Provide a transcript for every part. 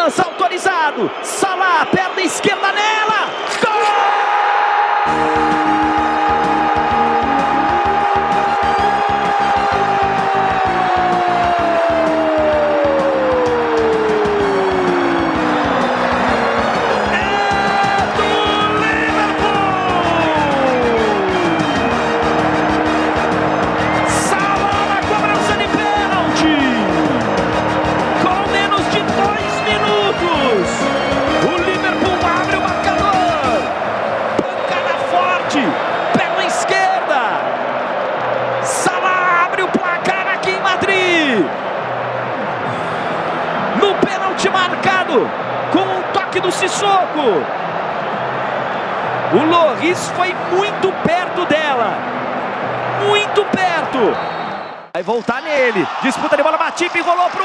lança autorizado. Salah, perna esquerda nela. Gol! Sissoko. O Loris foi muito perto dela. Muito perto. Vai voltar nele. Disputa de bola, Matip, rolou pro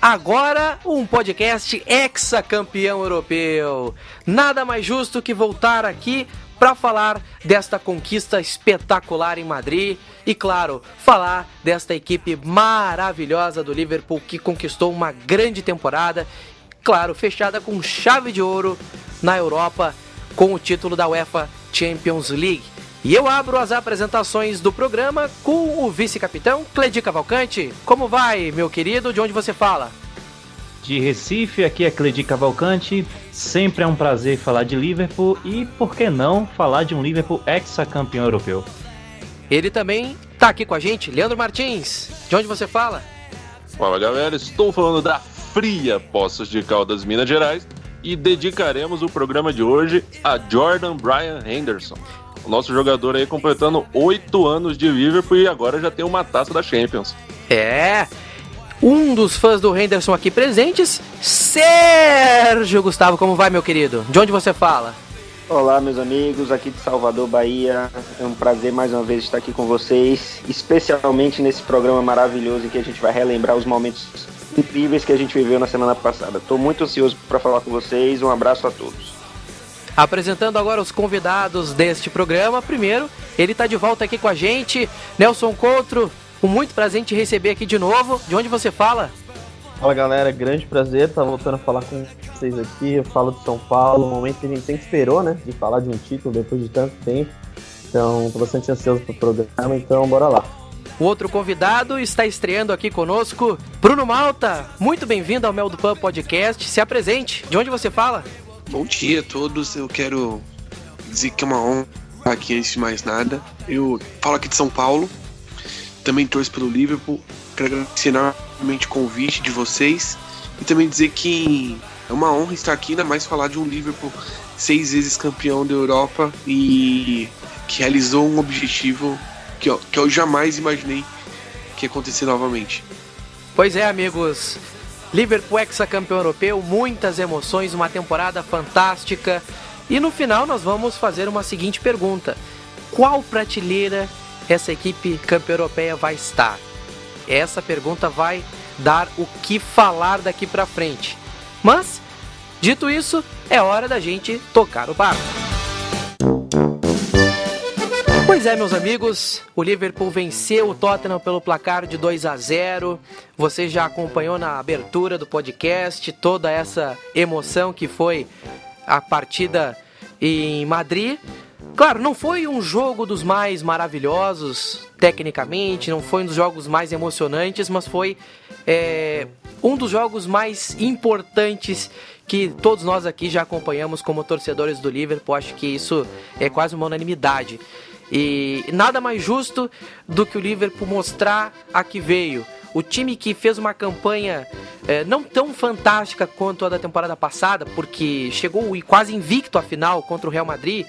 agora um podcast ex-campeão europeu. Nada mais justo que voltar aqui para falar desta conquista espetacular em Madrid e, claro, falar desta equipe maravilhosa do Liverpool que conquistou uma grande temporada, claro, fechada com chave de ouro na Europa com o título da UEFA Champions League. E eu abro as apresentações do programa com o vice-capitão Cledi Cavalcante. Como vai, meu querido? De onde você fala? De Recife, aqui é Cledi Cavalcante. Sempre é um prazer falar de Liverpool e, por que não, falar de um Liverpool ex-campeão europeu. Ele também está aqui com a gente, Leandro Martins. De onde você fala? Fala galera, estou falando da fria Poços de Caldas, Minas Gerais e dedicaremos o programa de hoje a Jordan Brian Henderson. Nosso jogador aí completando oito anos de Liverpool e agora já tem uma taça da Champions. É, um dos fãs do Henderson aqui presentes, Sérgio Gustavo. Como vai, meu querido? De onde você fala? Olá, meus amigos, aqui de Salvador, Bahia. É um prazer mais uma vez estar aqui com vocês, especialmente nesse programa maravilhoso em que a gente vai relembrar os momentos incríveis que a gente viveu na semana passada. Estou muito ansioso para falar com vocês. Um abraço a todos. Apresentando agora os convidados deste programa. Primeiro, ele está de volta aqui com a gente, Nelson Coutro. Com muito prazer em te receber aqui de novo. De onde você fala? Fala galera, grande prazer estar tá voltando a falar com vocês aqui. Eu falo de São Paulo, um momento que a gente sempre esperou, né? De falar de um título depois de tanto tempo. Então, estou bastante ansioso para o programa, então bora lá. O outro convidado está estreando aqui conosco, Bruno Malta. Muito bem-vindo ao Mel do Pan Podcast. Se apresente. De onde você fala? Bom dia a todos. Eu quero dizer que é uma honra aqui antes de mais nada. Eu falo aqui de São Paulo também torço pelo Liverpool. Quero agradecer enormemente o convite de vocês e também dizer que é uma honra estar aqui, ainda mais falar de um Liverpool seis vezes campeão da Europa e que realizou um objetivo que eu, que eu jamais imaginei que ia acontecer novamente. Pois é, amigos. Liverpool ex-campeão europeu, muitas emoções, uma temporada fantástica. E no final nós vamos fazer uma seguinte pergunta: Qual prateleira essa equipe campeã europeia vai estar? Essa pergunta vai dar o que falar daqui para frente. Mas, dito isso, é hora da gente tocar o barco. Pois é, meus amigos, o Liverpool venceu o Tottenham pelo placar de 2 a 0. Você já acompanhou na abertura do podcast toda essa emoção que foi a partida em Madrid. Claro, não foi um jogo dos mais maravilhosos tecnicamente, não foi um dos jogos mais emocionantes, mas foi é, um dos jogos mais importantes que todos nós aqui já acompanhamos como torcedores do Liverpool. Acho que isso é quase uma unanimidade. E nada mais justo do que o Liverpool mostrar a que veio. O time que fez uma campanha é, não tão fantástica quanto a da temporada passada, porque chegou quase invicto à final contra o Real Madrid,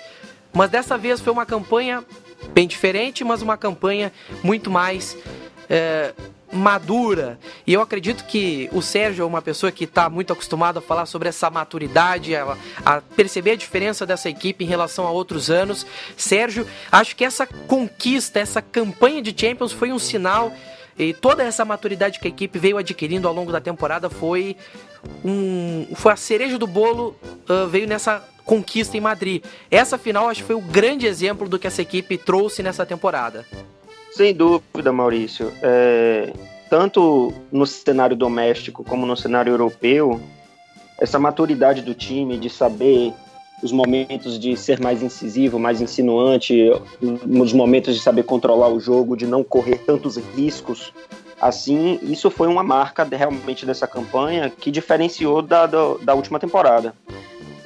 mas dessa vez foi uma campanha bem diferente, mas uma campanha muito mais é, madura. E eu acredito que o Sérgio é uma pessoa que está muito acostumado a falar sobre essa maturidade, a, a, perceber a diferença dessa equipe em relação a outros anos. Sérgio, acho que essa conquista, essa campanha de Champions foi um sinal. E toda essa maturidade que a equipe veio adquirindo ao longo da temporada foi um, foi a cereja do bolo, uh, veio nessa conquista em Madrid. Essa final acho que foi o grande exemplo do que essa equipe trouxe nessa temporada. Sem dúvida, Maurício. É, tanto no cenário doméstico como no cenário europeu, essa maturidade do time de saber os momentos de ser mais incisivo, mais insinuante, nos momentos de saber controlar o jogo, de não correr tantos riscos. Assim, isso foi uma marca realmente dessa campanha que diferenciou da, da, da última temporada.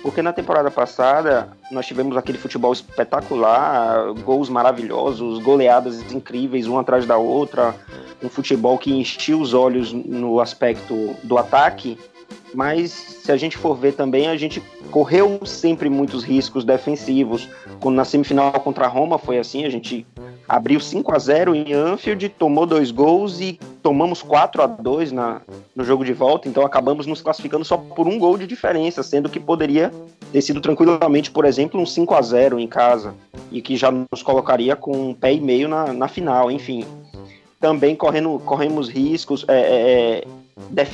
Porque na temporada passada nós tivemos aquele futebol espetacular, gols maravilhosos, goleadas incríveis, uma atrás da outra, um futebol que enchia os olhos no aspecto do ataque. Mas se a gente for ver também, a gente correu sempre muitos riscos defensivos. Quando na semifinal contra a Roma foi assim, a gente abriu 5 a 0 em Anfield, tomou dois gols e tomamos 4 a 2 na, no jogo de volta, então acabamos nos classificando só por um gol de diferença, sendo que poderia ter sido tranquilamente, por exemplo, um 5 a 0 em casa, e que já nos colocaria com um pé e meio na, na final, enfim. Também correndo, corremos riscos é, é, é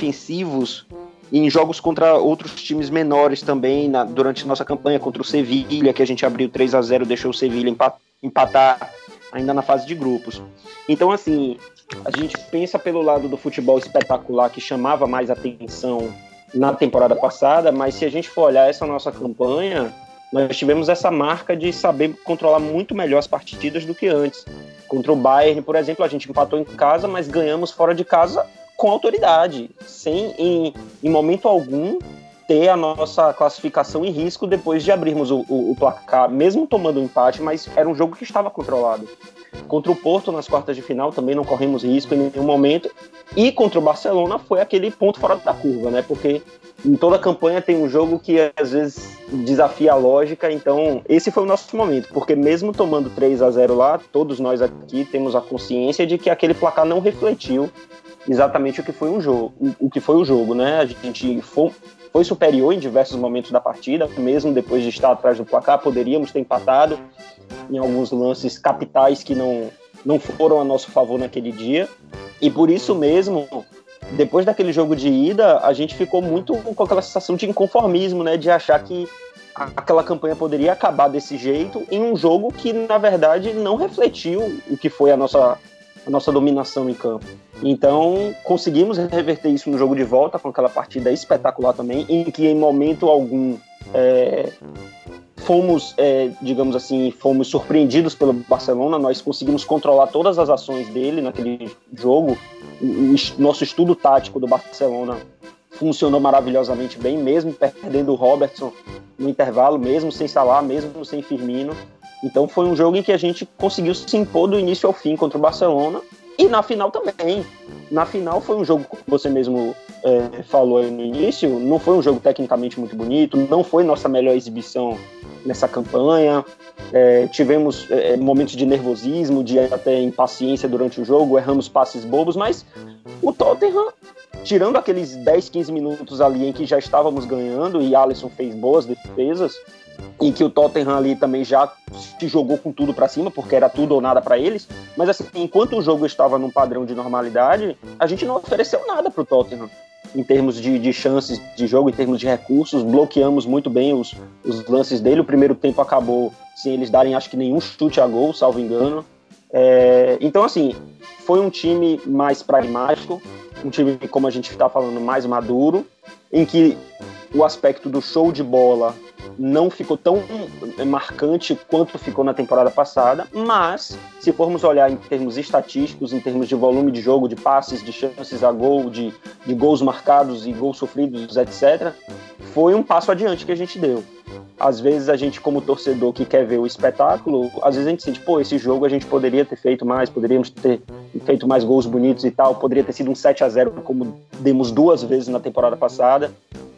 em jogos contra outros times menores também, na, durante nossa campanha contra o Sevilha, que a gente abriu 3 a 0 deixou o Sevilha empatar ainda na fase de grupos. Então, assim, a gente pensa pelo lado do futebol espetacular que chamava mais atenção na temporada passada, mas se a gente for olhar essa nossa campanha, nós tivemos essa marca de saber controlar muito melhor as partidas do que antes. Contra o Bayern, por exemplo, a gente empatou em casa, mas ganhamos fora de casa com autoridade, sem em, em momento algum ter a nossa classificação em risco depois de abrirmos o, o, o placar, mesmo tomando um empate, mas era um jogo que estava controlado. Contra o Porto nas quartas de final também não corremos risco em nenhum momento. E contra o Barcelona foi aquele ponto fora da curva, né? Porque em toda a campanha tem um jogo que às vezes desafia a lógica, então esse foi o nosso momento, porque mesmo tomando 3 a 0 lá, todos nós aqui temos a consciência de que aquele placar não refletiu exatamente o que foi um jogo, o, que foi o jogo, né? A gente foi, foi superior em diversos momentos da partida, mesmo depois de estar atrás do placar, poderíamos ter empatado em alguns lances capitais que não, não foram a nosso favor naquele dia. E por isso mesmo, depois daquele jogo de ida, a gente ficou muito com aquela sensação de inconformismo, né? De achar que aquela campanha poderia acabar desse jeito em um jogo que, na verdade, não refletiu o que foi a nossa, a nossa dominação em campo. Então, conseguimos reverter isso no jogo de volta, com aquela partida espetacular também, em que em momento algum é, fomos, é, digamos assim, fomos surpreendidos pelo Barcelona, nós conseguimos controlar todas as ações dele naquele jogo. O, nosso estudo tático do Barcelona funcionou maravilhosamente bem, mesmo perdendo o Robertson no intervalo, mesmo sem Salah, mesmo sem Firmino. Então foi um jogo em que a gente conseguiu se impor do início ao fim contra o Barcelona E na final também. Na final foi um jogo, como você mesmo é, falou aí no início, não foi um jogo tecnicamente muito bonito, não foi nossa melhor exibição nessa campanha. É, tivemos é, momentos de nervosismo, de até impaciência durante o jogo, erramos passes bobos, mas o Tottenham, tirando aqueles 10, 15 minutos ali em que já estávamos ganhando e Alisson fez boas defesas, e que o Tottenham ali também já se jogou com tudo para cima, porque era tudo ou nada para eles. Mas assim, enquanto o jogo estava num padrão de normalidade, a gente não ofereceu nada para o Tottenham em termos de, de, chances de jogo, em termos de recursos, bloqueamos muito bem os, os lances dele. O primeiro tempo acabou sem eles darem, acho que nenhum chute a gol, salvo engano. É, então, assim, foi um time mais pragmático, um time, como a gente está falando, mais maduro, em que o aspecto do show de bola não ficou tão marcante quanto ficou na temporada passada, mas se formos olhar em termos estatísticos, em termos de volume de jogo, de passes, de chances a gol, de, de gols marcados e gols sofridos, etc., foi um passo adiante que a gente deu. Às vezes a gente, como torcedor que quer ver o espetáculo, às vezes a gente sente, pô, esse jogo a gente poderia ter feito mais, poderíamos ter feito mais gols bonitos e tal, poderia ter sido um 7 a 0 como demos duas vezes na temporada passada.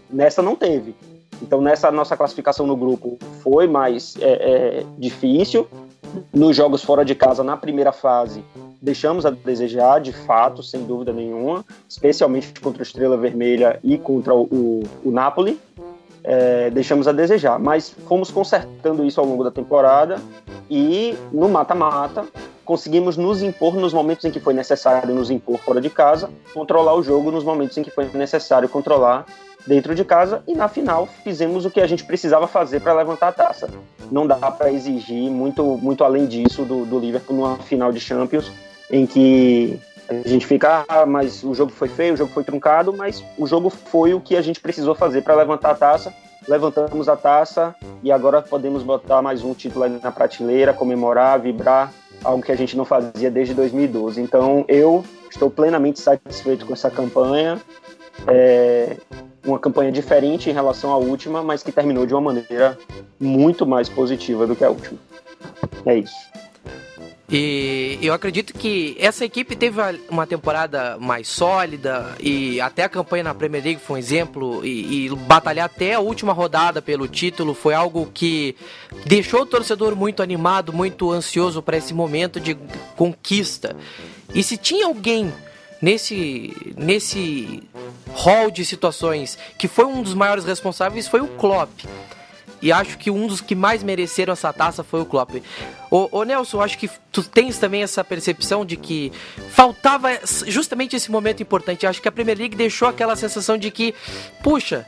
Nessa não teve. Então, nessa nossa classificação no grupo foi mais é, é, difícil. Nos jogos fora de casa, na primeira fase, deixamos a desejar, de fato, sem dúvida nenhuma, especialmente contra o Estrela Vermelha e contra o, o, o Napoli. É, deixamos a desejar, mas fomos consertando isso ao longo da temporada e no mata-mata conseguimos nos impor nos momentos em que foi necessário nos impor fora de casa, controlar o jogo nos momentos em que foi necessário controlar dentro de casa e na final fizemos o que a gente precisava fazer para levantar a taça. Não dá para exigir muito, muito além disso do, do Liverpool numa final de Champions em que a gente fica, ah, mas o jogo foi feio, o jogo foi truncado, mas o jogo foi o que a gente precisou fazer para levantar a taça. Levantamos a taça e agora podemos botar mais um título na prateleira, comemorar, vibrar, algo que a gente não fazia desde 2012. Então eu estou plenamente satisfeito com essa campanha. É, uma campanha diferente em relação à última, mas que terminou de uma maneira muito mais positiva do que a última. É isso. E eu acredito que essa equipe teve uma temporada mais sólida e até a campanha na Premier League foi um exemplo e, e batalhar até a última rodada pelo título foi algo que deixou o torcedor muito animado, muito ansioso para esse momento de conquista. E se tinha alguém nesse nesse hall de situações que foi um dos maiores responsáveis foi o Klopp. E acho que um dos que mais mereceram essa taça foi o Klopp. Ô, ô Nelson, acho que tu tens também essa percepção de que faltava justamente esse momento importante. Acho que a Premier League deixou aquela sensação de que, puxa,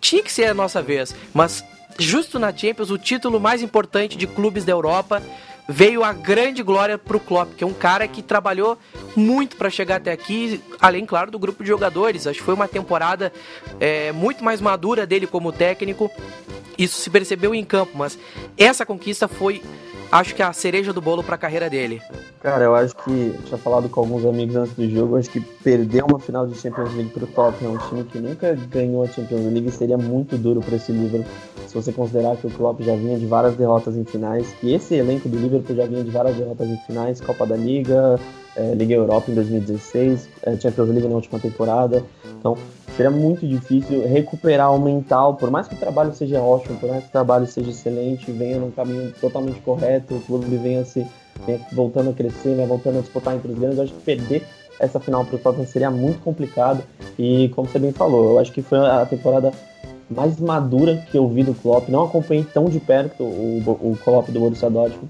tinha que ser a nossa vez. Mas justo na Champions, o título mais importante de clubes da Europa veio a grande glória pro Klopp, que é um cara que trabalhou muito para chegar até aqui, além, claro, do grupo de jogadores. Acho que foi uma temporada é, muito mais madura dele como técnico. Isso se percebeu em campo, mas essa conquista foi, acho que a cereja do bolo para a carreira dele. Cara, eu acho que, tinha falado com alguns amigos antes do jogo, acho que perder uma final de Champions League pro Tottenham, um time que nunca ganhou a Champions League, seria muito duro para esse Liverpool se você considerar que o Klopp já vinha de várias derrotas em finais, que esse elenco do Liverpool já vinha de várias derrotas em finais, Copa da Liga, é, Liga Europa em 2016, é, Champions League na última temporada. Então, seria muito difícil recuperar o mental, por mais que o trabalho seja ótimo, por mais que o trabalho seja excelente, venha num caminho totalmente correto, o clube venha se venha voltando a crescer, venha voltando a disputar entre os grandes, eu acho que perder essa final para o Tottenham seria muito complicado. E como você bem falou, eu acho que foi a temporada mais madura que eu vi do Klopp. Não acompanhei tão de perto o, o Klopp do Borussia Dortmund,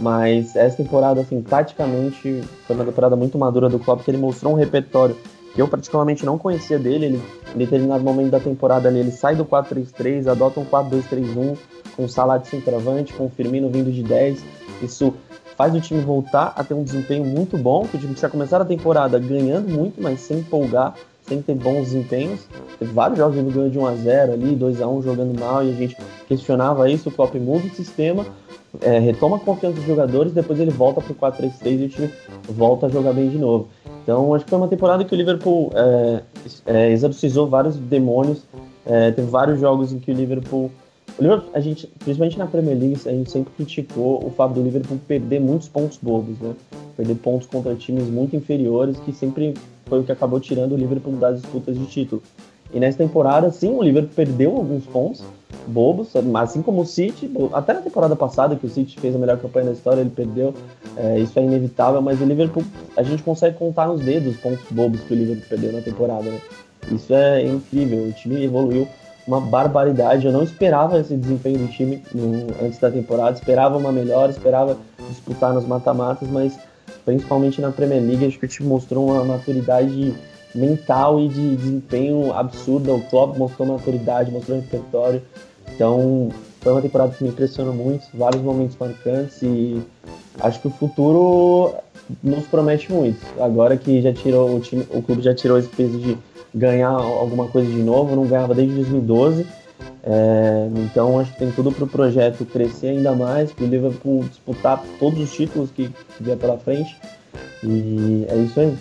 mas essa temporada, assim, praticamente foi uma temporada muito madura do Klopp, que ele mostrou um repertório que eu particularmente não conhecia dele. Ele, em determinado momento da temporada ali, ele sai do 4-3-3, adota um 4-2-3-1, com o Salah de centroavante, com o Firmino vindo de 10. Isso faz o time voltar a ter um desempenho muito bom, que o time tinha começado a temporada ganhando muito, mas sem empolgar sem ter bons desempenhos. Teve vários jogos ele ganhou de 1x0 ali, 2x1 jogando mal e a gente questionava isso. O Klopp muda o sistema, é, retoma a confiança dos jogadores, depois ele volta pro 4-3-3 e o time volta a jogar bem de novo. Então acho que foi uma temporada que o Liverpool é, é, exorcizou vários demônios. É, teve vários jogos em que o Liverpool. O Liverpool, a gente, principalmente na Premier League, a gente sempre criticou o fato do Liverpool perder muitos pontos bobos, né? perder pontos contra times muito inferiores, que sempre foi o que acabou tirando o Liverpool das disputas de título. E nessa temporada, sim, o Liverpool perdeu alguns pontos bobos, assim como o City, até na temporada passada, que o City fez a melhor campanha da história, ele perdeu, é, isso é inevitável, mas o Liverpool, a gente consegue contar nos dedos os pontos bobos que o Liverpool perdeu na temporada, né? Isso é incrível, o time evoluiu uma barbaridade. Eu não esperava esse desempenho do time no, antes da temporada, esperava uma melhora, esperava disputar nos mata-matas, mas principalmente na Premier League, acho que o time mostrou uma maturidade mental e de desempenho absurda. O Klopp mostrou maturidade, mostrou repertório. Então, foi uma temporada que me impressionou muito, vários momentos marcantes e acho que o futuro nos promete muito. Agora que já tirou o time, o clube já tirou esse peso de ganhar alguma coisa de novo, não ganhava desde 2012. É, então acho que tem tudo para o projeto crescer ainda mais, para o Liverpool disputar todos os títulos que vier pela frente. E é isso aí.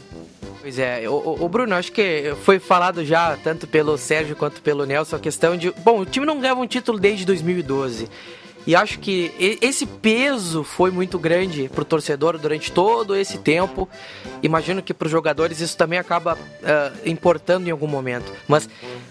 Pois é, o, o, Bruno, acho que foi falado já, tanto pelo Sérgio quanto pelo Nelson, a questão de. Bom, o time não ganhava um título desde 2012. E acho que esse peso foi muito grande para o torcedor durante todo esse tempo. Imagino que para os jogadores isso também acaba uh, importando em algum momento. Mas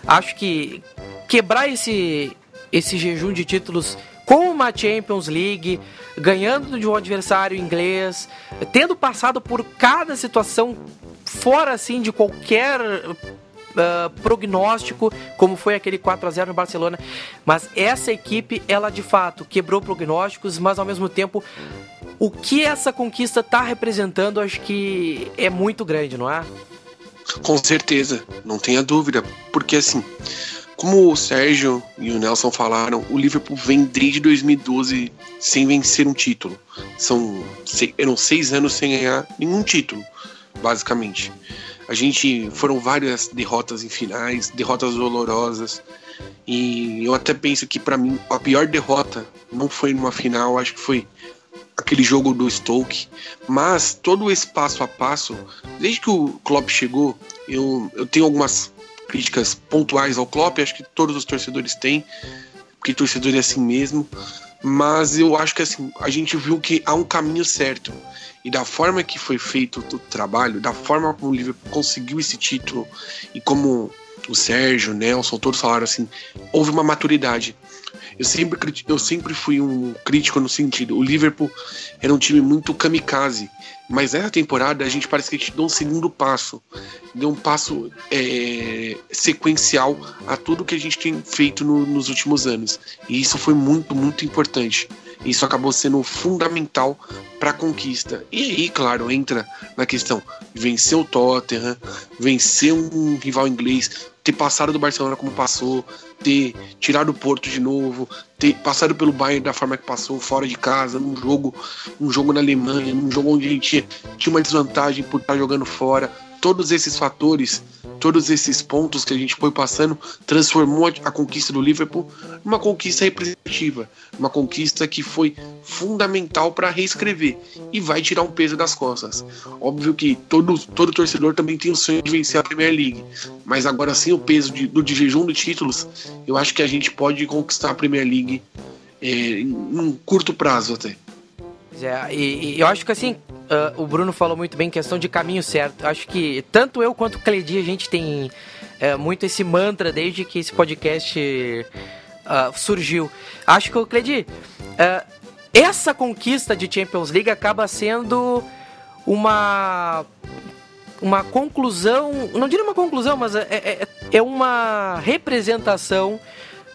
acho que quebrar esse, esse jejum de títulos com uma Champions League, ganhando de um adversário inglês, tendo passado por cada situação fora assim de qualquer uh, prognóstico, como foi aquele 4 a 0 no Barcelona. Mas essa equipe, ela de fato quebrou prognósticos, mas ao mesmo tempo o que essa conquista está representando, acho que é muito grande, não é? Com certeza, não tenha dúvida, porque assim, como o Sérgio e o Nelson falaram, o Liverpool vem desde 2012 sem vencer um título. São eram seis anos sem ganhar nenhum título, basicamente. A gente foram várias derrotas em finais, derrotas dolorosas. E eu até penso que para mim a pior derrota não foi numa final, acho que foi aquele jogo do Stoke, mas todo esse passo a passo, desde que o Klopp chegou, eu, eu tenho algumas críticas pontuais ao Klopp, acho que todos os torcedores têm, porque torcedor é assim mesmo, mas eu acho que assim, a gente viu que há um caminho certo. E da forma que foi feito o trabalho, da forma como o Liverpool conseguiu esse título e como o Sérgio, o Nelson, todos falaram assim, houve uma maturidade. Eu sempre, eu sempre fui um crítico no sentido, o Liverpool era um time muito kamikaze, mas nessa temporada a gente parece que a gente deu um segundo passo, deu um passo é, sequencial a tudo que a gente tem feito no, nos últimos anos. E isso foi muito, muito importante. Isso acabou sendo fundamental para a conquista. E aí, claro, entra na questão vencer o Tottenham, vencer um rival inglês, ter passado do Barcelona como passou, ter tirado o Porto de novo, ter passado pelo Bayern da forma que passou, fora de casa, num jogo, um jogo na Alemanha, num jogo onde a gente tinha uma desvantagem por estar jogando fora. Todos esses fatores todos esses pontos que a gente foi passando transformou a, conquista do Liverpool numa conquista representativa, uma conquista que foi fundamental para reescrever e vai tirar um peso das costas. Óbvio que todo, todo torcedor também tem o sonho de vencer a Premier League, mas agora sem o peso de, do de jejum de títulos, eu acho que a gente pode conquistar a Premier League é, em um curto prazo até. É, e, e, eu acho que assim, uh, o Bruno falou muito bem questão de caminho certo. Acho que tanto eu quanto o Cledi, a gente tem uh, muito esse mantra desde que esse podcast uh, surgiu. Acho que o Cledi, essa conquista de Champions League acaba sendo uma uma conclusão, não diria uma conclusão, mas é, é, é uma representação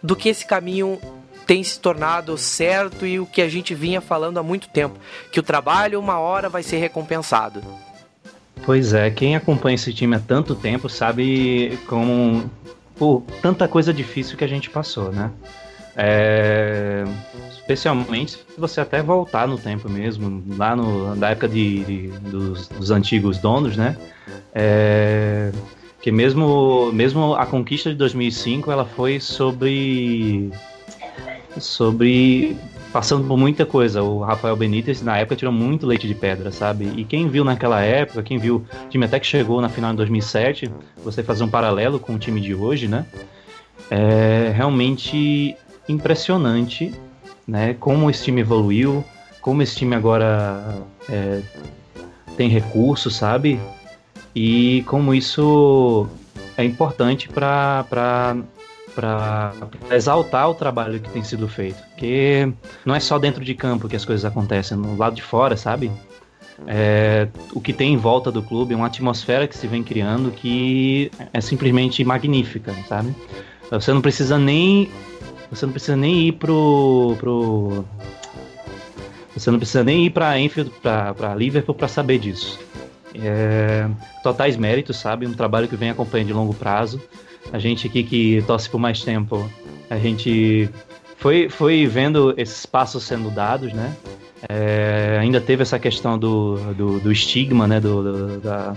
do que esse caminho tem se tornado certo e o que a gente vinha falando há muito tempo, que o trabalho uma hora vai ser recompensado. Pois é, quem acompanha esse time há tanto tempo sabe como por tanta coisa difícil que a gente passou, né? É, especialmente se você até voltar no tempo mesmo, lá no, na época de, de dos, dos, antigos donos, né? É, que mesmo, mesmo a conquista de 2005 ela foi sobre sobre passando por muita coisa. O Rafael Benítez, na época, tirou muito leite de pedra, sabe? E quem viu naquela época, quem viu o time até que chegou na final de 2007, você fazer um paralelo com o time de hoje, né? É realmente impressionante, né? Como esse time evoluiu, como esse time agora é, tem recursos, sabe? E como isso é importante para para exaltar o trabalho que tem sido feito. Porque não é só dentro de campo que as coisas acontecem, no lado de fora, sabe? É, o que tem em volta do clube é uma atmosfera que se vem criando que é simplesmente magnífica, sabe? Você não precisa nem você não precisa nem ir pro, pro você não precisa nem ir para Enfield, para Liverpool para saber disso. É, totais méritos, sabe? Um trabalho que vem acompanhando de longo prazo. A gente aqui que torce por mais tempo, a gente foi, foi vendo esses passos sendo dados, né? É, ainda teve essa questão do, do, do estigma, né? Do, do, da,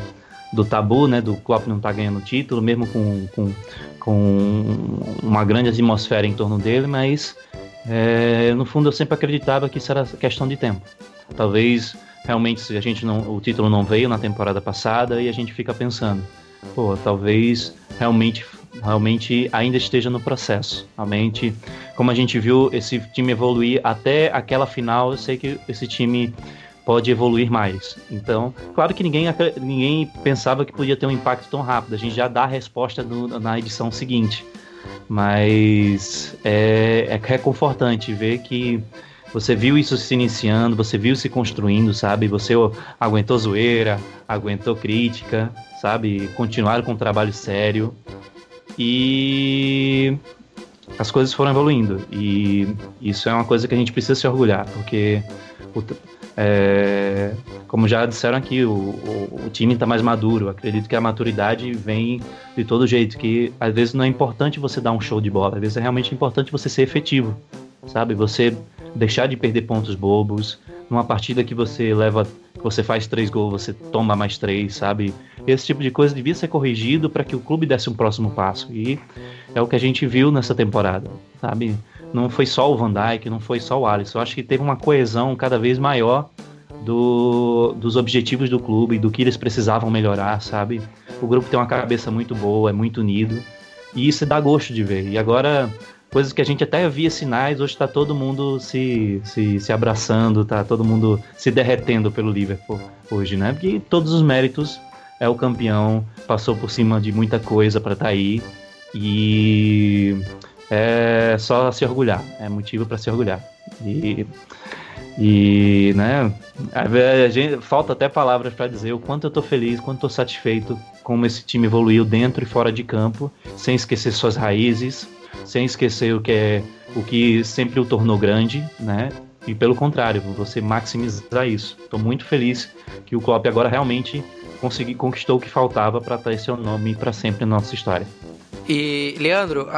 do tabu, né? Do Klopp não tá ganhando título, mesmo com, com, com uma grande atmosfera em torno dele, mas é, no fundo eu sempre acreditava que isso era questão de tempo. Talvez realmente a gente não, o título não veio na temporada passada e a gente fica pensando, pô, talvez realmente realmente ainda esteja no processo. Realmente, como a gente viu esse time evoluir até aquela final, eu sei que esse time pode evoluir mais. Então, claro que ninguém, ninguém pensava que podia ter um impacto tão rápido. A gente já dá a resposta no, na edição seguinte. Mas é, é reconfortante ver que você viu isso se iniciando, você viu se construindo, sabe? Você aguentou zoeira, aguentou crítica, sabe? Continuaram com um trabalho sério e as coisas foram evoluindo. E isso é uma coisa que a gente precisa se orgulhar, porque o, é, como já disseram aqui, o, o, o time está mais maduro. Acredito que a maturidade vem de todo jeito. Que às vezes não é importante você dar um show de bola, às vezes é realmente importante você ser efetivo, sabe? Você deixar de perder pontos bobos. Numa partida que você leva, você faz três gols, você toma mais três, sabe? Esse tipo de coisa devia ser corrigido para que o clube desse um próximo passo. E é o que a gente viu nessa temporada, sabe? Não foi só o Van Dijk, não foi só o Alisson. Eu acho que teve uma coesão cada vez maior do, dos objetivos do clube, do que eles precisavam melhorar, sabe? O grupo tem uma cabeça muito boa, é muito unido. E isso dá gosto de ver. E agora coisas que a gente até via sinais, hoje está todo mundo se, se, se abraçando, tá todo mundo se derretendo pelo Liverpool hoje, né? Porque todos os méritos é o campeão, passou por cima de muita coisa para estar tá aí e é só se orgulhar, é motivo para se orgulhar. E, e né, a gente, falta até palavras para dizer o quanto eu tô feliz, quanto tô satisfeito como esse time evoluiu dentro e fora de campo, sem esquecer suas raízes, sem esquecer o que é o que sempre o tornou grande, né? E pelo contrário, você maximizar isso. Estou muito feliz que o Klopp agora realmente consegui, conquistou o que faltava para ter seu nome para sempre na nossa história. E, Leandro,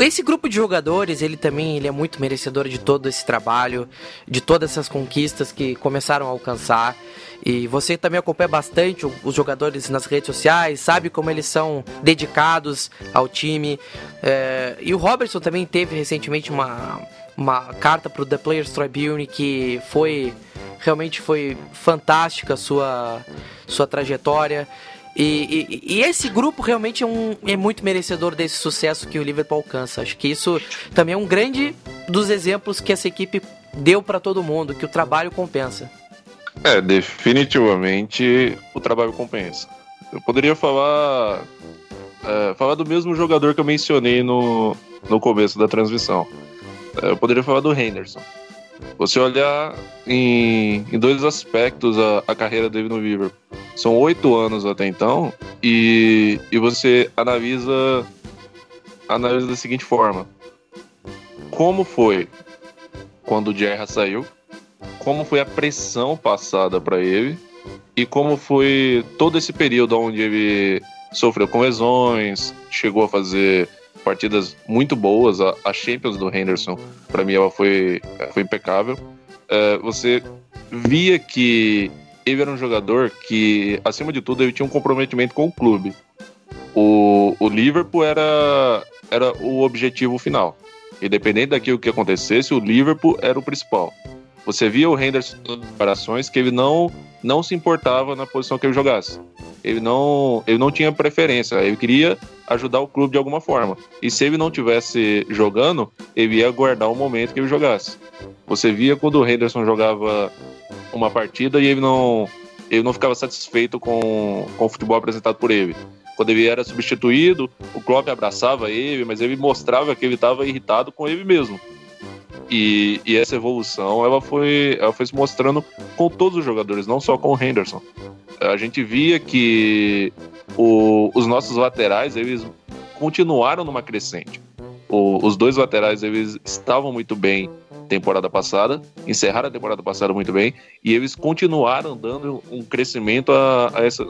esse grupo de jogadores, ele também ele é muito merecedor de todo esse trabalho, de todas essas conquistas que começaram a alcançar. E você também acompanha bastante os jogadores nas redes sociais, sabe como eles são dedicados ao time. É, e o Robertson também teve recentemente uma, uma carta para o The Players Tribune que foi realmente foi fantástica a sua, sua trajetória. E, e, e, esse grupo realmente é, um, é muito merecedor desse sucesso que o Liverpool alcança. Acho que isso também é um grande dos exemplos que essa equipe deu para todo mundo, que o trabalho compensa. É, definitivamente o trabalho compensa. Eu poderia falar é, falar do mesmo jogador que eu mencionei no, no começo da transmissão. É, eu poderia falar do Henderson. Você olhar em, em dois aspectos a, a carreira dele no Liverpool. São oito anos até então, e, e você analisa, analisa da seguinte forma: como foi quando o Gerra saiu, como foi a pressão passada para ele e como foi todo esse período onde ele sofreu com lesões, chegou a fazer partidas muito boas. A, a Champions do Henderson, para mim, ela foi, foi impecável. É, você via que ele era um jogador que, acima de tudo, ele tinha um comprometimento com o clube. O, o Liverpool era, era o objetivo final. Independente daquilo que acontecesse, o Liverpool era o principal. Você via o Henderson em comparações que ele não, não se importava na posição que ele jogasse. Ele não, ele não tinha preferência, ele queria ajudar o clube de alguma forma. E se ele não tivesse jogando, ele ia aguardar o momento que ele jogasse. Você via quando o Henderson jogava uma partida e ele não, ele não ficava satisfeito com, com o futebol apresentado por ele. Quando ele era substituído, o Klopp abraçava ele, mas ele mostrava que ele estava irritado com ele mesmo. E, e, essa evolução ela foi, ela foi se mostrando com todos os jogadores, não só com o Henderson. A gente via que o, os nossos laterais eles continuaram numa crescente. O, os dois laterais eles estavam muito bem temporada passada, encerraram a temporada passada muito bem, e eles continuaram dando um crescimento a, a essa,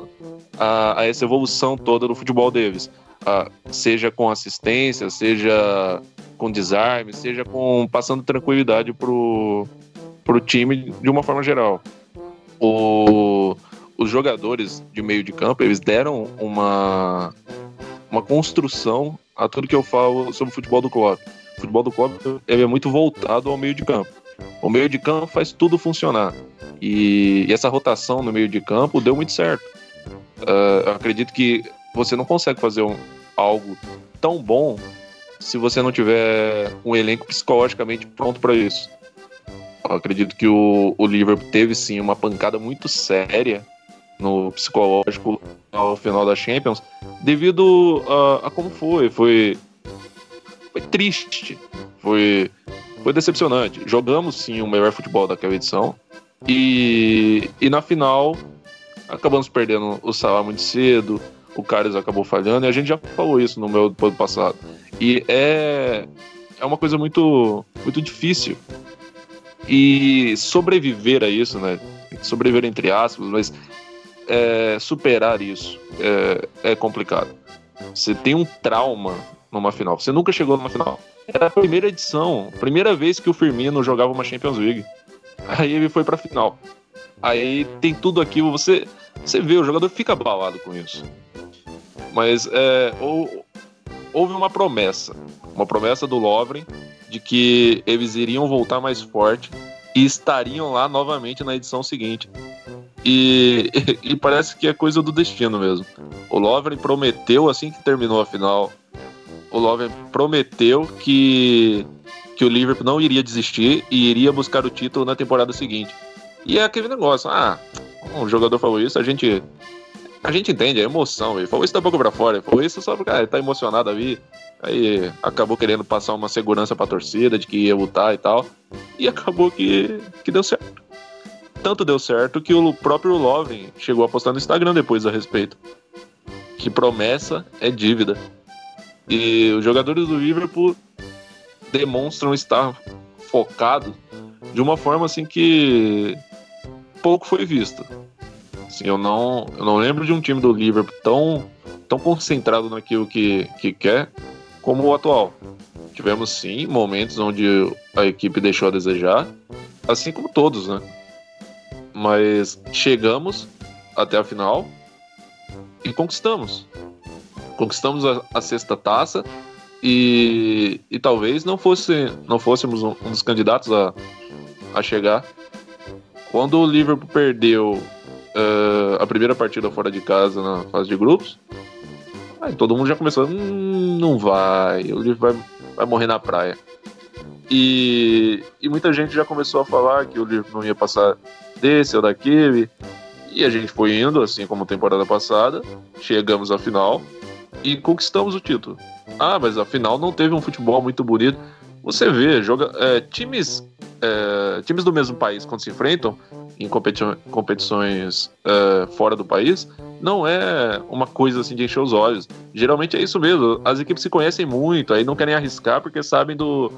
a, a, essa evolução toda do futebol deles. A, seja com assistência, seja com desarme, seja com passando tranquilidade pro, pro time de uma forma geral. O, os jogadores de meio de campo, eles deram uma, uma construção a tudo que eu falo sobre o futebol do clube. O futebol do clube é muito voltado ao meio de campo. O meio de campo faz tudo funcionar. E, e essa rotação no meio de campo deu muito certo. Uh, eu acredito que você não consegue fazer um, algo tão bom se você não tiver um elenco psicologicamente pronto para isso. Eu acredito que o, o Liverpool teve sim uma pancada muito séria no psicológico ao final da Champions, devido a, a como foi. Foi foi triste, foi, foi decepcionante. Jogamos sim o melhor futebol daquela edição e, e na final acabamos perdendo o Salah muito cedo, o Carlos acabou falhando e a gente já falou isso no meu ano passado. E é, é uma coisa muito, muito difícil. E sobreviver a isso, né? Sobreviver entre aspas, mas é, superar isso é, é complicado. Você tem um trauma numa final. Você nunca chegou numa final. Era a primeira edição, primeira vez que o Firmino jogava uma Champions League. Aí ele foi pra final. Aí tem tudo aquilo, você, você vê, o jogador fica abalado com isso. Mas é, ou, houve uma promessa, uma promessa do Lovren de que eles iriam voltar mais forte e estariam lá novamente na edição seguinte. E, e, parece que é coisa do destino mesmo. O Lovren prometeu assim que terminou a final o Lovren prometeu que, que o Liverpool não iria desistir e iria buscar o título na temporada seguinte. E é aquele negócio, ah, um jogador falou isso, a gente a gente entende, é emoção, ele falou isso da boca pra fora, falou isso só porque ah, ele tá emocionado ali, aí acabou querendo passar uma segurança pra torcida de que ia lutar e tal, e acabou que, que deu certo. Tanto deu certo que o próprio Lovren chegou a postar no Instagram depois a respeito. Que promessa é dívida. E os jogadores do Liverpool demonstram estar focados de uma forma assim que pouco foi visto. Assim, eu não, eu não lembro de um time do Liverpool tão, tão concentrado naquilo que, que quer como o atual. Tivemos sim momentos onde a equipe deixou a desejar, assim como todos, né? Mas chegamos até a final e conquistamos conquistamos a, a sexta taça e, e talvez não fosse não fôssemos um, um dos candidatos a, a chegar. Quando o Liverpool perdeu uh, a primeira partida fora de casa na fase de grupos, aí todo mundo já começou, hum, não vai, o Liverpool vai, vai morrer na praia. E, e muita gente já começou a falar que o Liverpool não ia passar desse ou daquele. E a gente foi indo, assim como temporada passada. Chegamos à final e conquistamos o título. Ah, mas afinal não teve um futebol muito bonito. Você vê, joga, é, times, é, times do mesmo país quando se enfrentam em competi competições é, fora do país, não é uma coisa assim de encher os olhos. Geralmente é isso mesmo. As equipes se conhecem muito, aí não querem arriscar porque sabem do,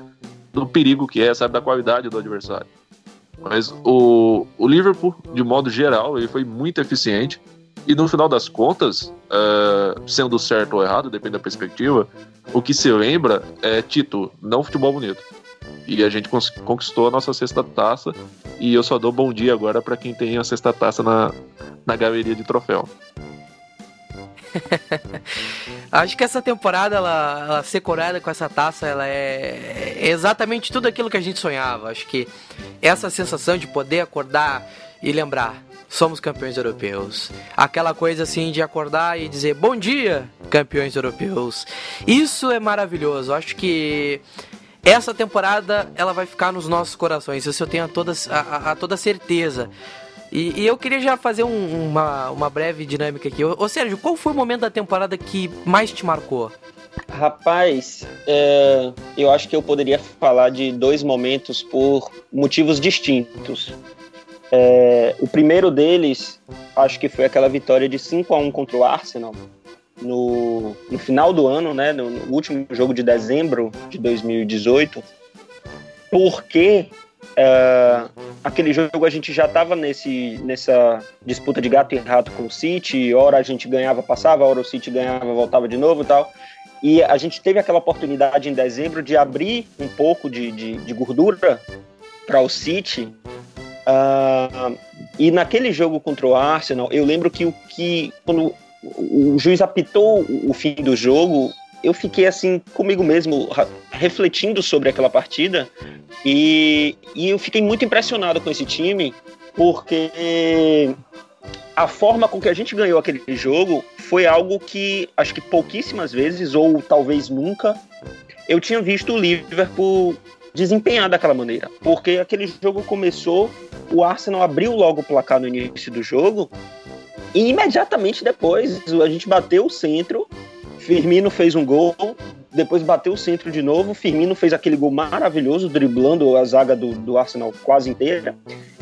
do perigo que é, sabem da qualidade do adversário. Mas o, o Liverpool, de modo geral, ele foi muito eficiente. E no final das contas, uh, sendo certo ou errado, depende da perspectiva, o que se lembra é título, não futebol bonito. E a gente conquistou a nossa sexta taça. E eu só dou bom dia agora para quem tem a sexta taça na, na galeria de troféu. Acho que essa temporada, ela, ela ser coroada com essa taça, ela é exatamente tudo aquilo que a gente sonhava. Acho que essa sensação de poder acordar e lembrar, somos campeões europeus. Aquela coisa assim de acordar e dizer bom dia, campeões europeus. Isso é maravilhoso. Acho que essa temporada ela vai ficar nos nossos corações. Isso eu tenho a toda, a, a toda certeza. E, e eu queria já fazer um, uma, uma breve dinâmica aqui. Ô, Sérgio, qual foi o momento da temporada que mais te marcou? Rapaz, é, eu acho que eu poderia falar de dois momentos por motivos distintos. É, o primeiro deles, acho que foi aquela vitória de 5 a 1 contra o Arsenal no, no final do ano, né, no, no último jogo de dezembro de 2018, porque Uh, aquele jogo a gente já estava nessa disputa de gato e rato com o City, hora a gente ganhava, passava, hora o City ganhava, voltava de novo e tal. E a gente teve aquela oportunidade em dezembro de abrir um pouco de, de, de gordura para o City. Uh, e naquele jogo contra o Arsenal, eu lembro que o que quando o juiz apitou o fim do jogo, eu fiquei assim comigo mesmo, refletindo sobre aquela partida, e, e eu fiquei muito impressionado com esse time, porque a forma com que a gente ganhou aquele jogo foi algo que acho que pouquíssimas vezes, ou talvez nunca, eu tinha visto o Liverpool desempenhar daquela maneira. Porque aquele jogo começou, o Arsenal abriu logo o placar no início do jogo, e imediatamente depois a gente bateu o centro Firmino fez um gol, depois bateu o centro de novo. Firmino fez aquele gol maravilhoso, driblando a zaga do, do Arsenal quase inteira.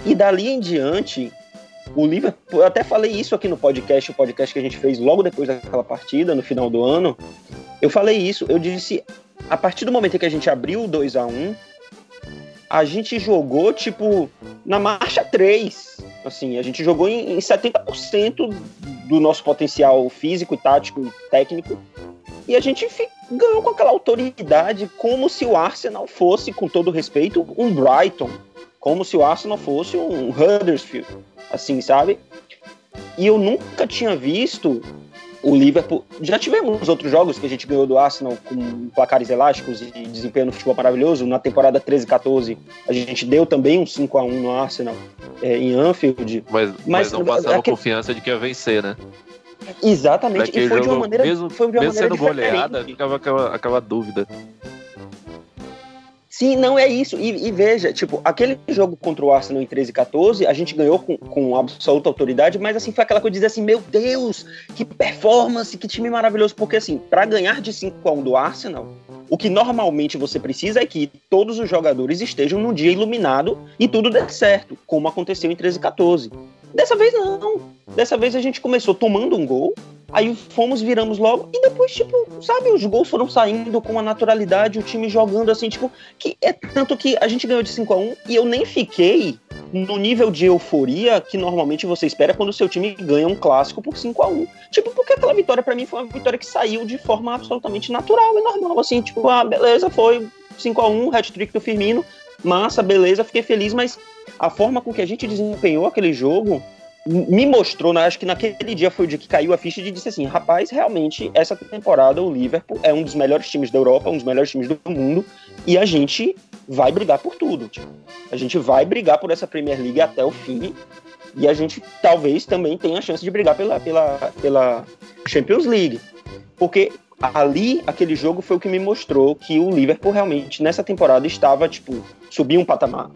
E dali em diante, o Liverpool, eu até falei isso aqui no podcast, o podcast que a gente fez logo depois daquela partida, no final do ano. Eu falei isso, eu disse, a partir do momento em que a gente abriu o 2 a 1 a gente jogou, tipo, na marcha 3. Assim, a gente jogou em, em 70% do nosso potencial físico, tático e técnico. E a gente ganhou com aquela autoridade, como se o Arsenal fosse, com todo respeito, um Brighton. Como se o Arsenal fosse um Huddersfield. Assim, sabe? E eu nunca tinha visto o Liverpool. Já tivemos outros jogos que a gente ganhou do Arsenal com placares elásticos e desempenho no futebol maravilhoso. Na temporada 13-14, a gente deu também um 5 a 1 no Arsenal é, em Anfield. Mas, mas, mas não passava aquele... confiança de que ia vencer, né? Exatamente, e foi de uma maneira. Mesmo, foi de uma mesmo maneira sendo goleada, ficava aquela, aquela dúvida. Sim, não é isso. E, e, veja, tipo, aquele jogo contra o Arsenal em 13 e 14, a gente ganhou com, com absoluta autoridade, mas assim, foi aquela coisa de dizer assim, meu Deus, que performance, que time maravilhoso. Porque assim, para ganhar de 5 a 1 do Arsenal, o que normalmente você precisa é que todos os jogadores estejam num dia iluminado e tudo dê certo, como aconteceu em 13 e 14. Dessa vez não. Dessa vez a gente começou tomando um gol, Aí fomos, viramos logo, e depois, tipo, sabe, os gols foram saindo com uma naturalidade, o time jogando assim, tipo, que é tanto que a gente ganhou de 5 a 1 e eu nem fiquei no nível de euforia que normalmente você espera quando o seu time ganha um clássico por 5 a 1 Tipo, porque aquela vitória para mim foi uma vitória que saiu de forma absolutamente natural e normal, assim, tipo, ah, beleza, foi 5 a 1 hat-trick do Firmino, massa, beleza, fiquei feliz, mas a forma com que a gente desempenhou aquele jogo me mostrou, né, acho que naquele dia foi o dia que caiu a ficha de disse assim, rapaz, realmente essa temporada o Liverpool é um dos melhores times da Europa, um dos melhores times do mundo, e a gente vai brigar por tudo. Tipo, a gente vai brigar por essa Premier League até o fim, e a gente talvez também tenha a chance de brigar pela, pela, pela Champions League. Porque ali, aquele jogo foi o que me mostrou que o Liverpool realmente, nessa temporada, estava, tipo, subir um patamar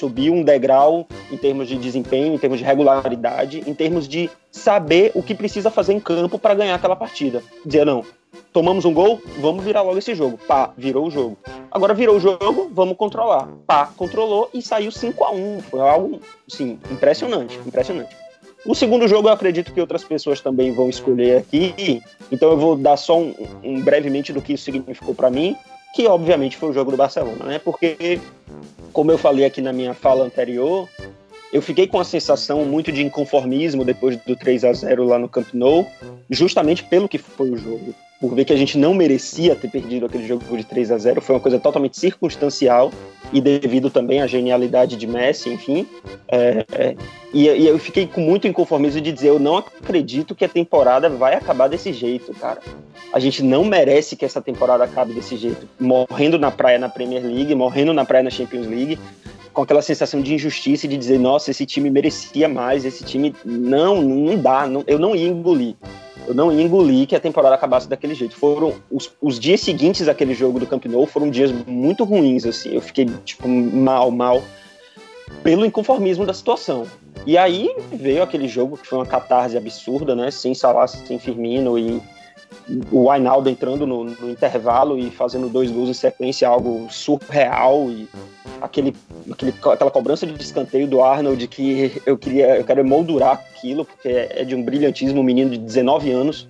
subir um degrau em termos de desempenho, em termos de regularidade, em termos de saber o que precisa fazer em campo para ganhar aquela partida. Dizer, não, tomamos um gol, vamos virar logo esse jogo. Pá, virou o jogo. Agora virou o jogo, vamos controlar. Pá, controlou e saiu 5 a 1 Foi algo, sim, impressionante, impressionante. O segundo jogo eu acredito que outras pessoas também vão escolher aqui, então eu vou dar só um, um brevemente do que isso significou para mim, que obviamente foi o jogo do Barcelona, né? Porque como eu falei aqui na minha fala anterior, eu fiquei com a sensação muito de inconformismo depois do 3 a 0 lá no Camp Nou, justamente pelo que foi o jogo. Por ver que a gente não merecia ter perdido aquele jogo de 3 a 0 foi uma coisa totalmente circunstancial e devido também à genialidade de Messi, enfim. É, é, e, e, eu fiquei com muito inconformismo de dizer: eu não acredito que a temporada vai acabar desse jeito, cara. A gente não merece que essa temporada acabe desse jeito. Morrendo na praia na Premier League, morrendo na praia na Champions League, com aquela sensação de injustiça e de dizer: nossa, esse time merecia mais, esse time. Não, não dá, não, eu não ia engolir eu não ia engolir que a temporada acabasse daquele jeito. Foram os, os dias seguintes daquele jogo do Camp Nou foram dias muito ruins, assim. Eu fiquei, tipo, mal, mal. pelo inconformismo da situação. E aí veio aquele jogo que foi uma catarse absurda, né? Sem Salah, sem Firmino e o Ainaldo entrando no, no, intervalo e fazendo dois gols em sequência, algo surreal e aquele, aquele, aquela cobrança de escanteio do Arnold que eu queria, eu quero emoldurar aquilo porque é de um brilhantismo, um menino de 19 anos,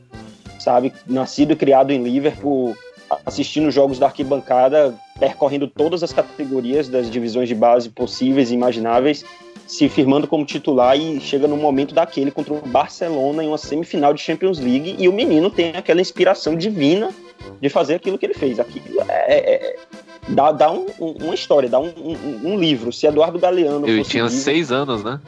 sabe, nascido e criado em Liverpool, assistindo jogos da arquibancada, percorrendo todas as categorias das divisões de base possíveis e imagináveis se firmando como titular e chega no momento daquele contra o Barcelona em uma semifinal de Champions League e o menino tem aquela inspiração divina de fazer aquilo que ele fez. Aquilo é, é, é dá, dá um, um, uma história, dá um, um, livro. Se Eduardo Galeano. Ele tinha seis anos, né?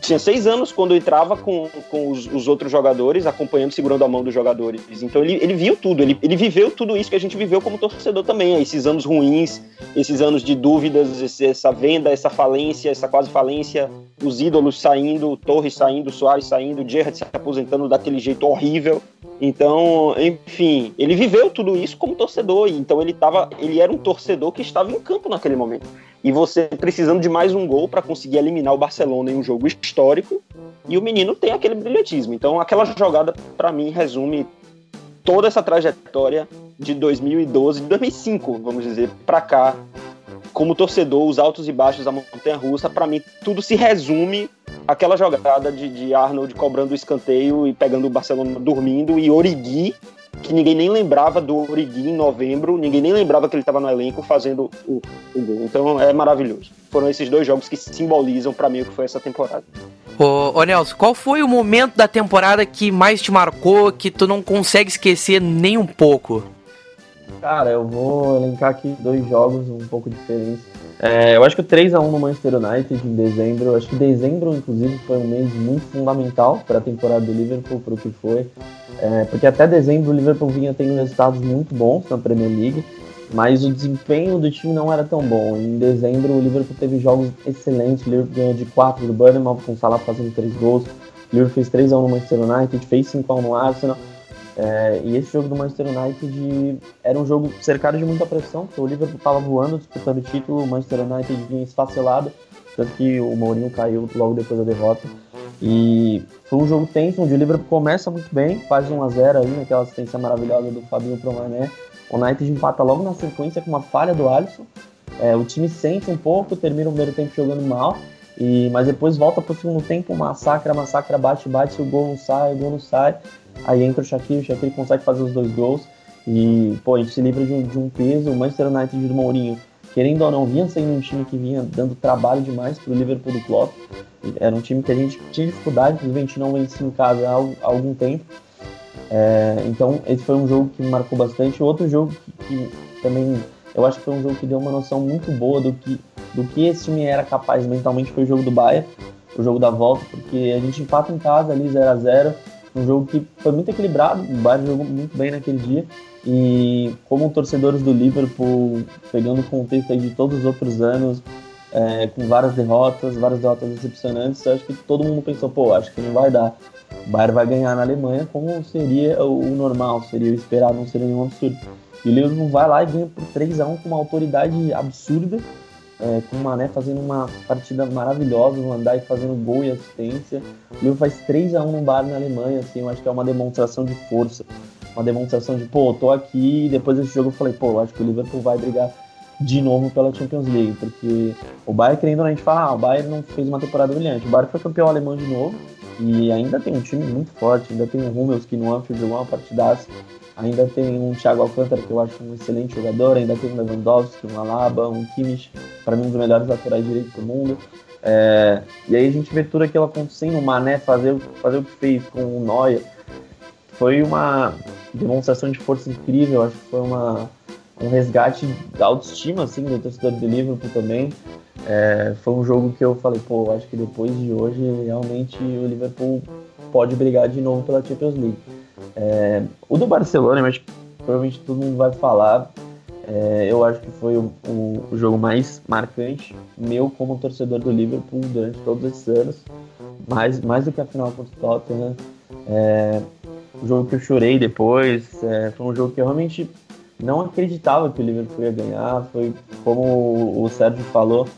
Tinha seis anos quando eu entrava com, com os, os, outros jogadores, acompanhando, segurando a mão dos jogadores. Então ele, ele viu tudo, ele, ele viveu tudo isso que a gente viveu como torcedor também. Esses anos ruins, esses anos de dúvidas, essa venda, essa falência, essa quase falência, os ídolos saindo, Torres saindo, Soares saindo, Gerrard se aposentando daquele jeito horrível. Então, enfim, ele viveu tudo isso como torcedor, então ele tava, ele era um torcedor que estava em campo naquele momento. E você precisando de mais um gol para conseguir eliminar o Barcelona em um jogo histórico, e o menino tem aquele brilhantismo. Então, aquela jogada para mim resume toda essa trajetória de 2012, de 2005, vamos dizer, para cá, como torcedor, os altos e baixos da montanha russa, para mim tudo se resume aquela jogada de, de Arnold cobrando o escanteio e pegando o Barcelona dormindo e Origi, que ninguém nem lembrava do Origi em novembro, ninguém nem lembrava que ele estava no elenco fazendo o, o, gol. Então é maravilhoso. Foram esses dois jogos que simbolizam para mim o que foi essa temporada. Ô, ô Nelson, qual foi o momento da temporada que mais te marcou, que tu não consegue esquecer nem um pouco? Cara, eu vou elencar aqui dois jogos um pouco diferentes. É, eu acho que o 3x1 no Manchester United em dezembro, acho que dezembro, inclusive, foi um mês muito fundamental para a temporada do Liverpool, para o que foi. É, porque até dezembro o Liverpool vinha tendo resultados muito bons na Premier League, mas o desempenho do time não era tão bom. Em dezembro o Liverpool teve jogos excelentes, o Liverpool ganhou de 4 do Burnham, com o Salah fazendo 3 gols, o Liverpool fez 3x1 no Manchester United, fez 5x1 no Arsenal. É, e esse jogo do Manchester United era um jogo cercado de muita pressão, porque o Liverpool estava voando, disputando o título, o Manchester United vinha esfacelado, tanto que o Mourinho caiu logo depois da derrota. E foi um jogo tenso, onde o Liverpool começa muito bem, faz 1 a 0 aí, naquela assistência maravilhosa do Fabinho pro Mané. O United empata logo na sequência com uma falha do Alisson. É, o time sente um pouco, termina o primeiro tempo jogando mal, e, mas depois volta pro segundo tempo, massacra, massacra, bate, bate, o gol não sai, o gol não sai. Aí entra o Shaqiri, o Shaqiri consegue fazer os dois gols. E, pô, a gente se livra de um, de um peso. O Manchester United do Mourinho, querendo ou não, vinha sendo um time que vinha dando trabalho demais pro Liverpool do Klopp. Era um time que a gente tinha dificuldade, gente não vencia em casa há, há algum tempo. É, então, esse foi um jogo que marcou bastante. Outro jogo que, que, também eu acho que foi um jogo que deu uma noção muito boa do que, do que esse time era capaz mentalmente foi o jogo do Bayern, o jogo da volta, porque a gente empata em casa ali 0 a 0 um jogo que foi muito equilibrado, o Bayern jogou muito bem naquele dia. E como torcedores do Liverpool, pegando o contexto de todos os outros anos, é, com várias derrotas, várias derrotas decepcionantes, acho que todo mundo pensou, pô, acho que não vai dar. O Bayern vai ganhar na Alemanha como seria o normal, seria o esperado, não seria nenhum absurdo. E o Liverpool vai lá e ganha por 3 a 1 com uma autoridade absurda é, com o Mané fazendo uma partida maravilhosa, o Andai fazendo gol e assistência. O Liverpool faz 3 a 1 no Bar na Alemanha, assim, eu acho que é uma demonstração de força, uma demonstração de, pô, eu tô aqui, e depois desse jogo eu falei, pô, eu acho que o Liverpool vai brigar de novo pela Champions League, porque o Bayern, querendo a gente fala, ah, o Bayern não fez uma temporada brilhante, o Bayern foi campeão alemão de novo, e ainda tem um time muito forte, ainda tem o Hummels que no Anfield jogou uma partidaça, Ainda tem um Thiago Alcântara, que eu acho um excelente jogador. Ainda tem um Lewandowski, um Alaba, um Kimmich, para mim um dos melhores laterais direitos do mundo. É, e aí a gente vê tudo aquilo acontecendo, o Mané fazer, fazer o que fez com o Neuer. Foi uma demonstração de força incrível, acho que foi uma, um resgate da autoestima assim, do torcedor do Liverpool também. É, foi um jogo que eu falei, pô, acho que depois de hoje realmente o Liverpool pode brigar de novo pela Champions League. É, o do Barcelona, mas provavelmente todo mundo vai falar. É, eu acho que foi o, o, o, jogo mais marcante meu como torcedor do Liverpool durante todos esses anos. Mais, mais do que a final contra o Tottenham. É, um jogo que eu chorei depois. É, foi um jogo que eu realmente não acreditava que o Liverpool ia ganhar. Foi como o, Sérgio falou,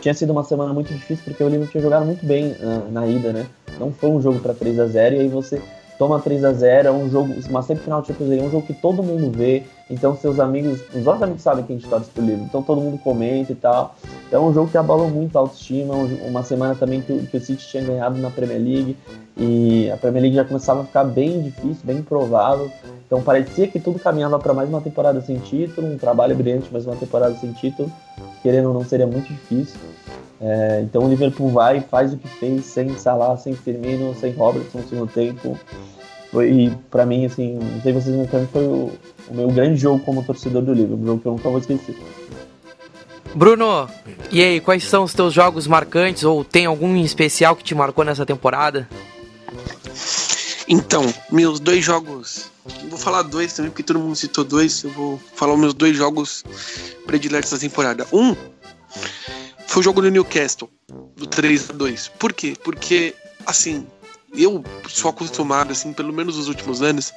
tinha sido uma semana muito difícil porque o Liverpool tinha jogado muito bem uh, na ida, né? Não foi um jogo para 3 a 0 e aí você toma 3 a 0 é um jogo, uma semifinal de Champions League, é um jogo que todo mundo vê, então seus amigos, os nossos amigos sabem que a gente torce pro Liverpool, então todo mundo comenta e tal. Então é um jogo que abalou muito a autoestima, uma semana também que, que o City tinha ganhado na Premier League e a Premier League já começava a ficar bem difícil, bem improvável. Então parecia que tudo caminhava para mais uma temporada sem título, um trabalho brilhante, mas uma temporada sem título, querendo ou não seria muito difícil. É, então o Liverpool vai faz o que fez sem Salah, sem Firmino, sem Robertson no segundo tempo. Foi, para mim, assim, não sei vocês me entendem, foi o, o, meu grande jogo como torcedor do Liverpool, um jogo que eu nunca vou esquecer. Bruno, e aí, quais são os teus jogos marcantes ou tem algum em especial que te marcou nessa temporada? Então, meus dois jogos. Vou falar dois também, porque todo mundo citou dois. Eu vou falar os meus dois jogos prediletos da temporada. Um foi o jogo do Newcastle, do 3 a 2 Por quê? Porque, assim, eu sou acostumado, assim, pelo menos nos últimos anos,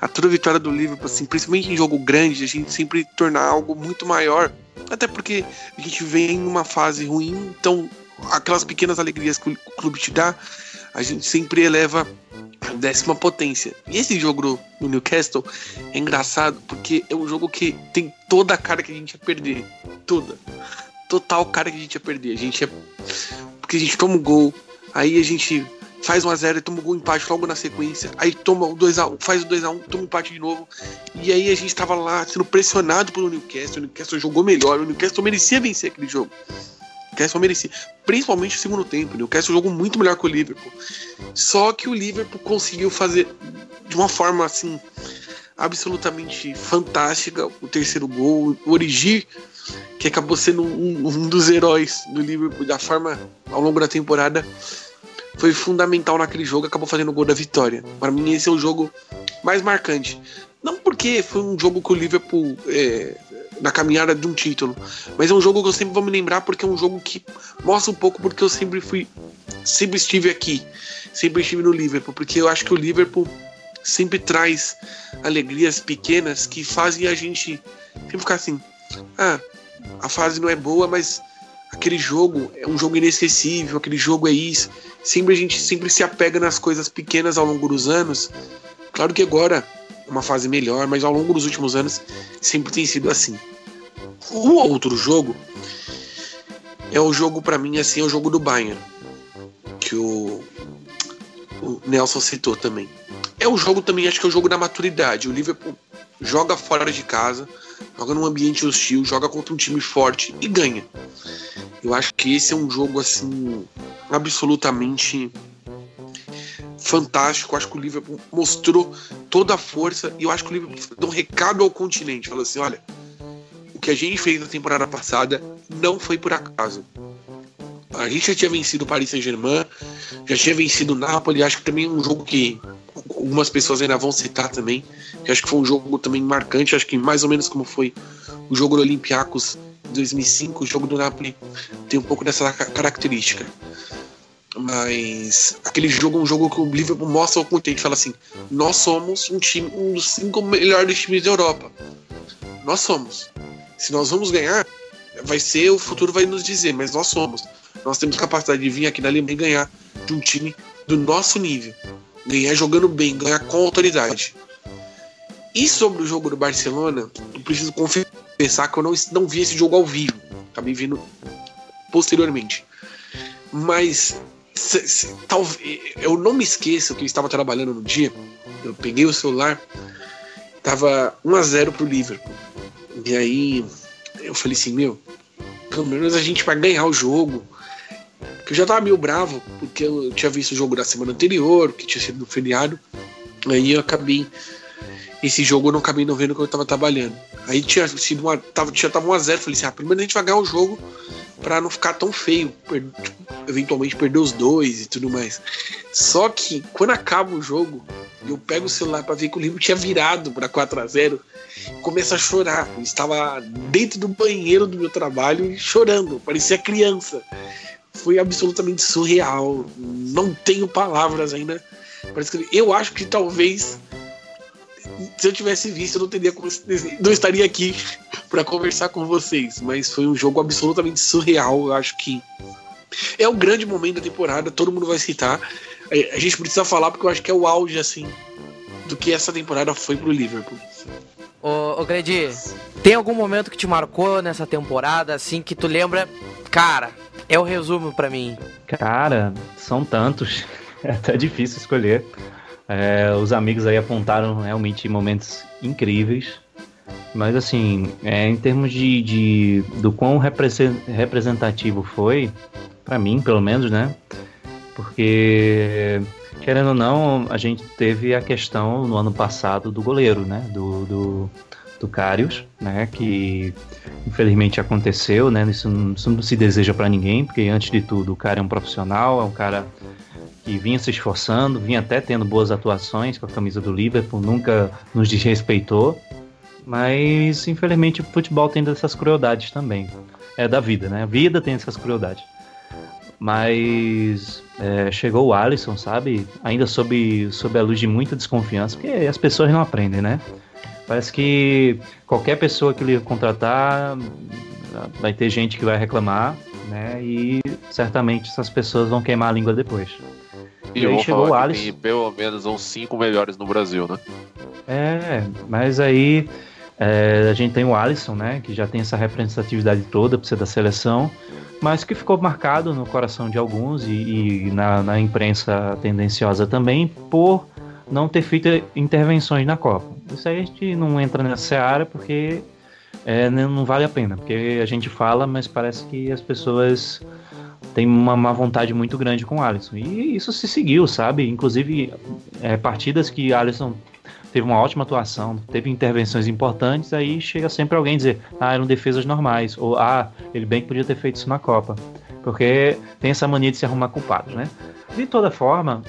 a toda vitória do Liverpool, assim, principalmente em jogo grande, a gente sempre tornar algo muito maior. Até porque a gente vem numa fase ruim, então aquelas pequenas alegrias que o clube te dá, a gente sempre eleva a décima potência. E esse jogo do Newcastle é engraçado porque é um jogo que tem toda a cara que a gente ia perder. Toda total cara que a gente ia perder. A gente. Porque a gente toma um gol, aí a gente faz 1x0 e toma um gol empate logo na sequência. Aí toma o 2x1, faz o 2x1, toma um empate de novo. E aí a gente tava lá sendo pressionado pelo Newcastle. O Newcastle jogou melhor. O Newcastle merecia vencer aquele jogo. O Newcastle merecia. Principalmente no segundo tempo. O Newcastle jogou muito melhor que o Liverpool. Só que o Liverpool conseguiu fazer de uma forma assim absolutamente fantástica o terceiro gol. O Origi que acabou sendo um, um dos heróis do Liverpool da forma ao longo da temporada foi fundamental naquele jogo, acabou fazendo o gol da vitória. Para mim esse é o jogo mais marcante. Não porque foi um jogo que o Liverpool é, na caminhada de um título, mas é um jogo que eu sempre vou me lembrar porque é um jogo que mostra um pouco porque eu sempre fui, sempre estive aqui, sempre estive no Liverpool, porque eu acho que o Liverpool sempre traz alegrias pequenas que fazem a gente sempre ficar assim, ah, a fase não é boa, mas aquele jogo é um jogo inesquecível, aquele jogo é isso. Sempre a gente sempre se apega nas coisas pequenas ao longo dos anos. Claro que agora é uma fase melhor, mas ao longo dos últimos anos sempre tem sido assim. O outro jogo é o jogo para mim assim, é o jogo do Bayern, que o, o Nelson citou também. É o jogo também, acho que é o jogo da maturidade. O Liverpool joga fora de casa, joga num ambiente hostil, joga contra um time forte e ganha. Eu acho que esse é um jogo assim absolutamente fantástico. Eu acho que o Liverpool mostrou toda a força e eu acho que o Liverpool deu um recado ao continente, falou assim, olha, o que a gente fez na temporada passada não foi por acaso. A gente já tinha vencido o Paris Saint-Germain, já tinha vencido o Napoli, acho que também é um jogo que algumas pessoas ainda vão citar também, que acho que foi um jogo também marcante, acho que mais ou menos como foi o jogo do Olympiacos em 2005, o jogo do Napoli tem um pouco dessa característica. Mas aquele jogo é um jogo que o Liverpool mostra ao contente, fala assim: nós somos um time, um dos cinco melhores times da Europa. Nós somos. Se nós vamos ganhar, vai ser, o futuro vai nos dizer, mas nós somos. Nós temos capacidade de vir aqui na Alemanha e ganhar de um time do nosso nível ganhar jogando bem, ganhar com autoridade. E sobre o jogo do Barcelona, eu preciso confessar que eu não, não vi esse jogo ao vivo. Acabei vindo posteriormente. Mas se, se, talvez eu não me esqueço que eu estava trabalhando no dia. Eu peguei o celular, tava 1 a 0 pro Liverpool. E aí eu falei assim, meu, pelo menos a gente vai ganhar o jogo que eu já tava meio bravo, porque eu tinha visto o jogo da semana anterior, que tinha sido no feriado. Aí eu acabei. Esse jogo eu não acabei não vendo que eu tava trabalhando. Aí tinha sido uma. Tava, tinha tava 1x0. Falei assim, ah, primeiro a gente vai ganhar o jogo pra não ficar tão feio. Per, eventualmente perder os dois e tudo mais. Só que quando acaba o jogo, eu pego o celular para ver que o livro tinha virado para 4 a 0 começa a chorar. Eu estava dentro do banheiro do meu trabalho chorando, parecia criança foi absolutamente surreal. Não tenho palavras ainda para escrever. Eu acho que talvez se eu tivesse visto, eu não teria não estaria aqui para conversar com vocês, mas foi um jogo absolutamente surreal. Eu acho que é o grande momento da temporada, todo mundo vai citar. A gente precisa falar porque eu acho que é o auge, assim, do que essa temporada foi pro Liverpool. Ô, ô Gredi, tem algum momento que te marcou nessa temporada, assim, que tu lembra? Cara, é o resumo para mim. Cara, são tantos. É até difícil escolher. É, os amigos aí apontaram realmente momentos incríveis. Mas assim, é, em termos de, de do quão representativo foi, para mim pelo menos, né? Porque querendo ou não, a gente teve a questão no ano passado do goleiro, né? Do, do, do Carius, né? Que infelizmente aconteceu, né? Isso, isso não se deseja para ninguém, porque antes de tudo o cara é um profissional, é um cara que vinha se esforçando, vinha até tendo boas atuações com a camisa do Liverpool, nunca nos desrespeitou. Mas infelizmente o futebol tem dessas crueldades também. É da vida, né? A vida tem essas crueldades. Mas é, chegou o Alisson, sabe? Ainda sob, sob a luz de muita desconfiança, porque as pessoas não aprendem, né? Parece que qualquer pessoa que ele contratar vai ter gente que vai reclamar, né? E certamente essas pessoas vão queimar a língua depois. E, e aí chegou o Alisson. Tem pelo menos uns cinco melhores no Brasil, né? É, mas aí é, a gente tem o Alisson, né? Que já tem essa representatividade toda para ser da seleção mas que ficou marcado no coração de alguns e, e na, na, imprensa tendenciosa também por não ter feito intervenções na Copa. Isso aí a gente não entra nessa área porque é, não vale a pena, porque a gente fala, mas parece que as pessoas têm uma má vontade muito grande com o Alisson. E isso se seguiu, sabe? Inclusive, é, partidas que Alisson teve uma ótima atuação, teve intervenções importantes, aí chega sempre alguém dizer, ah, eram defesas normais, ou ah, ele bem que podia ter feito isso na Copa. Porque tem essa mania de se arrumar culpados, né? De toda forma,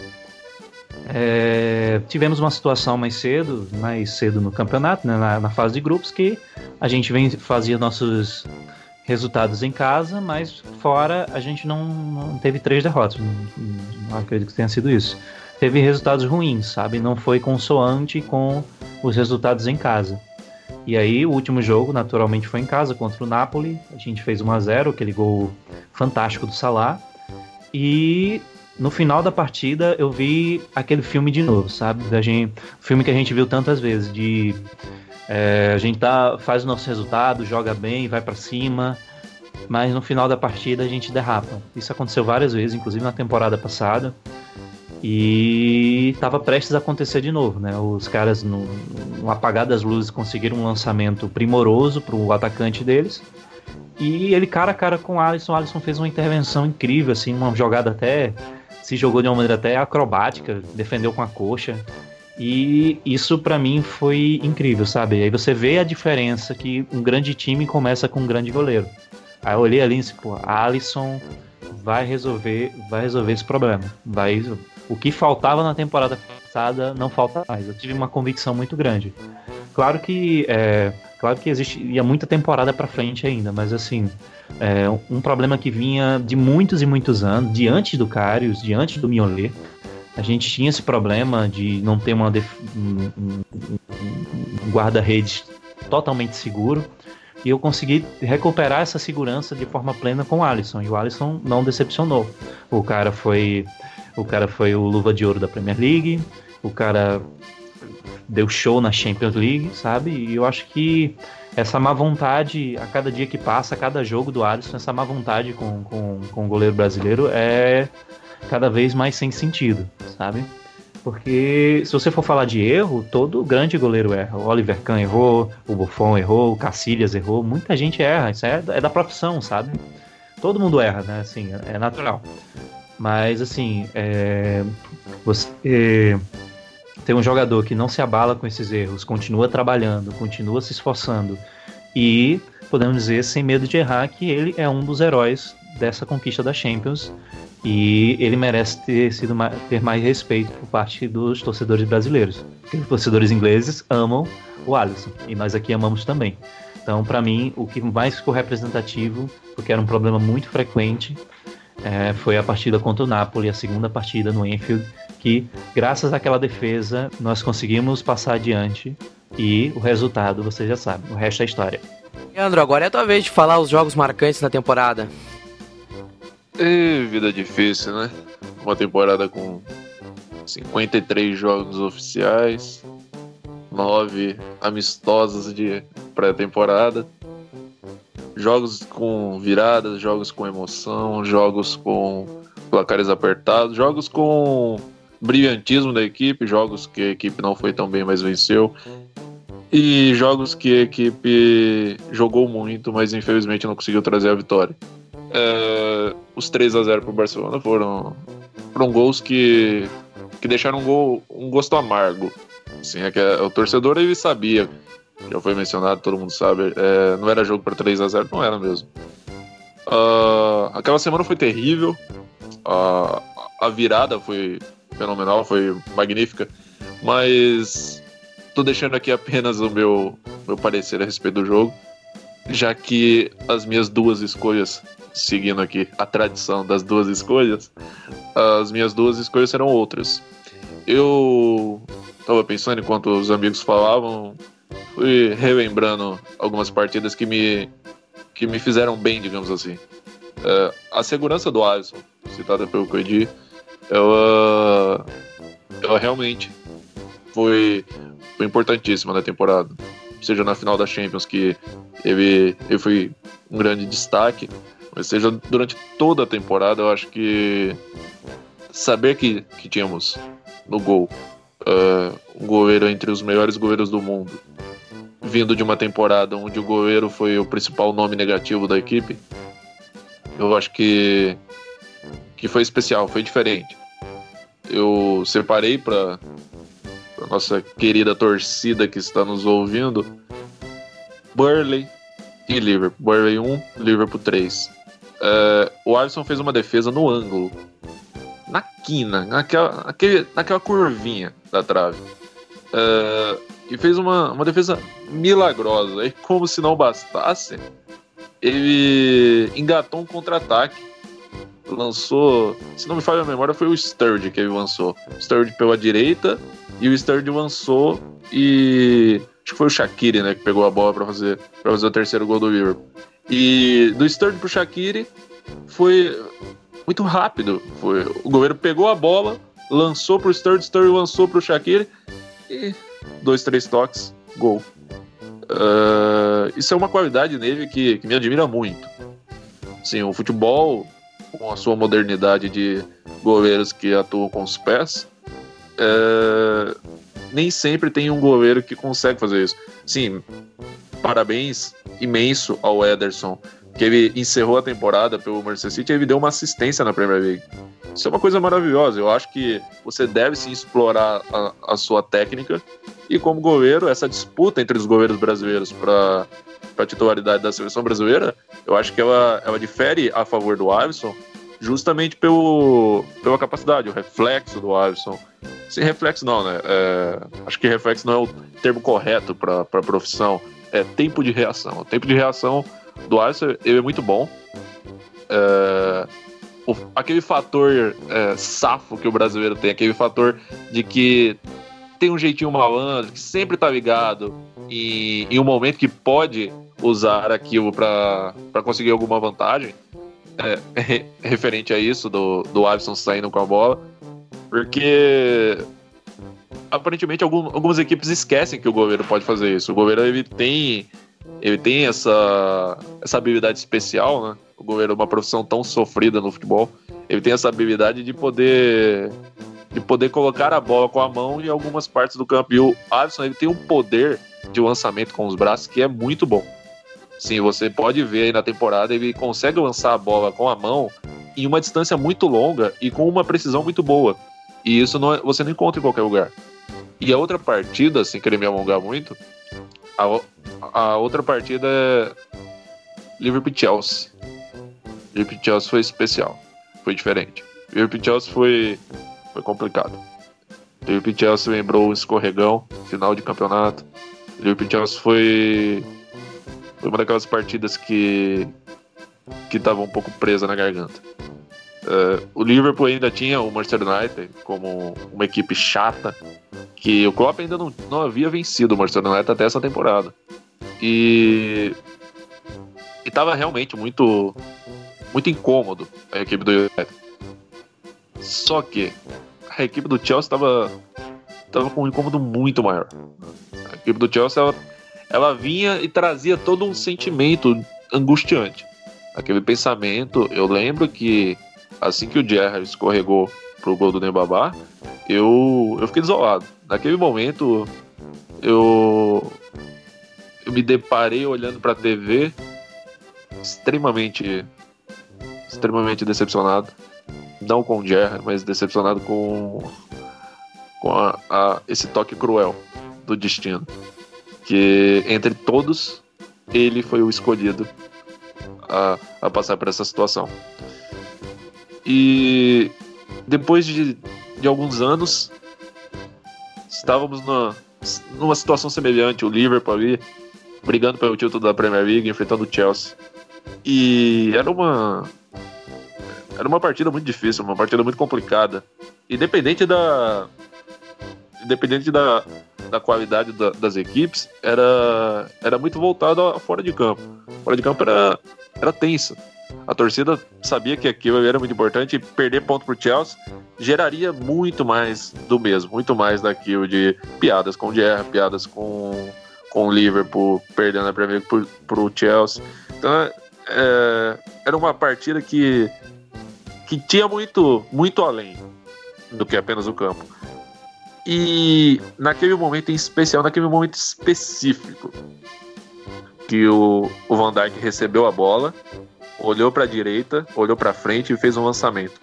é, tivemos uma situação mais cedo, mais cedo no campeonato, né, na, na, fase de grupos, que a gente vem fazia nossos resultados em casa, mas fora a gente não, não teve três derrotas. Não, não acredito que tenha sido isso teve resultados ruins, sabe? Não foi consoante com os resultados em casa. E aí, o último jogo, naturalmente, foi em casa contra o Napoli. A gente fez 1 a 0 aquele gol fantástico do Salah. E no final da partida, eu vi aquele filme de novo, sabe? Da gente, filme que a gente viu tantas vezes, de é, a gente tá, faz o nosso resultado, joga bem, vai para cima, mas no final da partida a gente derrapa. Isso aconteceu várias vezes, inclusive na temporada passada. E estava prestes a acontecer de novo, né? Os caras, no, no apagar das luzes, conseguiram um lançamento primoroso para o atacante deles. E ele cara a cara com o Alisson. O Alisson fez uma intervenção incrível, assim, uma jogada até. Se jogou de uma maneira até acrobática, defendeu com a coxa. E isso para mim foi incrível, sabe? Aí você vê a diferença que um grande time começa com um grande goleiro. Aí eu olhei ali e disse, pô, Alisson vai resolver, vai resolver esse problema. Vai o que faltava na temporada passada não falta mais. Eu tive uma convicção muito grande. Claro que é, claro que existe ia muita temporada para frente ainda, mas assim é, um problema que vinha de muitos e muitos anos, de antes do Carius, antes do Miolet. A gente tinha esse problema de não ter uma um, um, um guarda-redes totalmente seguro. E eu consegui recuperar essa segurança de forma plena com o Alisson. E o Alisson não decepcionou. O cara foi o cara foi o luva de ouro da Premier League, o cara deu show na Champions League, sabe? E eu acho que essa má vontade, a cada dia que passa, a cada jogo do Alisson, essa má vontade com, com, com o goleiro brasileiro é cada vez mais sem sentido, sabe? Porque se você for falar de erro, todo grande goleiro erra. O Oliver Kahn errou, o Buffon errou, o Cacilhas errou, muita gente erra. Isso é, é da profissão, sabe? Todo mundo erra, né? Assim, é natural. Mas, assim, é, você tem um jogador que não se abala com esses erros, continua trabalhando, continua se esforçando e, podemos dizer, sem medo de errar, que ele é um dos heróis dessa conquista da Champions e ele merece ter sido ter mais respeito por parte dos torcedores brasileiros. Os torcedores ingleses amam o Alisson e nós aqui amamos também. Então, para mim, o que mais ficou representativo, porque era um problema muito frequente, é, foi a partida contra o Napoli, a segunda partida no Enfield, que graças àquela defesa nós conseguimos passar adiante e o resultado você já sabe, o resto é história. Leandro, agora é a tua vez de falar os jogos marcantes da temporada. E vida difícil, né? Uma temporada com 53 jogos oficiais, 9 amistosos de pré-temporada, jogos com viradas, jogos com emoção, jogos com placares apertados, jogos com brilhantismo da equipe, jogos que a equipe não foi tão bem, mas venceu. E jogos que a equipe jogou muito, mas infelizmente não conseguiu trazer a vitória. É, os 3 a 0 para o Barcelona foram, foram gols que, que deixaram um, gol, um gosto amargo. Assim, é que o torcedor ele sabia, já foi mencionado, todo mundo sabe, é, não era jogo para 3 a 0 não era mesmo. Uh, aquela semana foi terrível, uh, a virada foi fenomenal, foi magnífica, mas tô deixando aqui apenas o meu, meu parecer a respeito do jogo, já que as minhas duas escolhas seguindo aqui a tradição das duas escolhas, as minhas duas escolhas serão outras. Eu estava pensando enquanto os amigos falavam, fui relembrando algumas partidas que me, que me fizeram bem, digamos assim. Uh, a segurança do Alisson, citada pelo Coedi, ela, ela realmente foi, foi importantíssima na temporada. Seja na final da Champions, que ele, ele foi um grande destaque, mas seja durante toda a temporada, eu acho que saber que, que tínhamos no gol uh, um goleiro entre os melhores goleiros do mundo, vindo de uma temporada onde o goleiro foi o principal nome negativo da equipe, eu acho que, que foi especial, foi diferente. Eu separei para nossa querida torcida que está nos ouvindo Burley e Liverpool. Burley 1, Liverpool 3. Uh, o Alisson fez uma defesa no ângulo, na quina, naquela, naquele, naquela curvinha da trave. Uh, e fez uma, uma defesa milagrosa. E como se não bastasse, ele engatou um contra-ataque. Lançou, se não me falha a memória, foi o Sturge que ele lançou. Sturge pela direita e o Sturge lançou e acho que foi o Shaqiri, né, que pegou a bola para fazer para fazer o terceiro gol do Liverpool. E do Sturridge pro Shaqiri foi muito rápido. Foi, o goleiro pegou a bola, lançou pro Sturridge, Sturridge lançou pro Shaqiri e dois, três toques, gol. Uh, isso é uma qualidade nele que, que me admira muito. Sim, o futebol, com a sua modernidade de goleiros que atuam com os pés, uh, nem sempre tem um goleiro que consegue fazer isso. Sim, parabéns imenso ao Ederson, que ele encerrou a temporada pelo Manchester City e ele deu uma assistência na Premier League. Isso é uma coisa maravilhosa. Eu acho que você deve sim explorar a, a sua técnica e como goleiro, essa disputa entre os goleiros brasileiros para a titularidade da seleção brasileira, eu acho que ela, ela difere a favor do Alisson justamente pelo, pela capacidade, o reflexo do Alisson. Sem reflexo não, né? É, acho que reflexo não é o termo correto para a profissão é tempo de reação. O tempo de reação do Alisson ele é muito bom. É, o, aquele fator é, safo que o brasileiro tem, aquele fator de que tem um jeitinho malandro, que sempre tá ligado e em um momento que pode usar aquilo para conseguir alguma vantagem, é, referente a isso, do, do Alisson saindo com a bola, porque aparentemente algum, algumas equipes esquecem que o goleiro pode fazer isso. O goleiro ele tem ele tem essa essa habilidade especial, né? O goleiro é uma profissão tão sofrida no futebol. Ele tem essa habilidade de poder de poder colocar a bola com a mão em algumas partes do campo. E o Alisson ele tem um poder de lançamento com os braços que é muito bom. Sim, você pode ver aí na temporada, ele consegue lançar a bola com a mão em uma distância muito longa e com uma precisão muito boa. E isso não é, você não encontra em qualquer lugar. E a outra partida, sem querer me alongar muito, a, a outra partida é Liverpool-Chelsea. Liverpool-Chelsea foi especial, foi diferente. Liverpool-Chelsea foi, foi complicado. Liverpool-Chelsea lembrou um escorregão, final de campeonato. Liverpool-Chelsea foi, foi uma daquelas partidas que que estava um pouco presa na garganta. Uh, o Liverpool ainda tinha o Manchester United como uma equipe chata, que o Klopp ainda não, não havia vencido o Manchester United até essa temporada. E E tava realmente muito, muito incômodo a equipe do United. Só que a equipe do Chelsea estava tava com um incômodo muito maior. A equipe do Chelsea ela, ela vinha e trazia todo um sentimento angustiante. Aquele pensamento, eu lembro que assim que o Gerrard escorregou pro gol do Nembabá, eu, eu fiquei desolado. Naquele momento, eu, eu me deparei olhando pra TV extremamente extremamente decepcionado. Não com o Gerrard, mas decepcionado com, com a, a, esse toque cruel do destino. Que entre todos, ele foi o escolhido a, a passar por essa situação. E depois de, de alguns anos, estávamos numa, numa situação semelhante, o Liverpool ali, brigando pelo título da Premier League, enfrentando o Chelsea. E era uma era uma partida muito difícil, uma partida muito complicada. Independente da independente da, da qualidade da, das equipes, era era muito voltado a fora de campo. Fora de campo era era tenso. A torcida sabia que aquilo era muito importante e perder ponto pro Chelsea geraria muito mais do mesmo, muito mais daquilo de piadas com o Gerra, piadas com, com o Liverpool, perdendo a Premier League pro, pro Chelsea. Então, é, era uma partida que, que tinha muito, muito além do que apenas o campo. E naquele momento em especial, naquele momento específico, que o, o Van Dijk recebeu a bola, olhou para a direita, olhou para frente e fez um lançamento.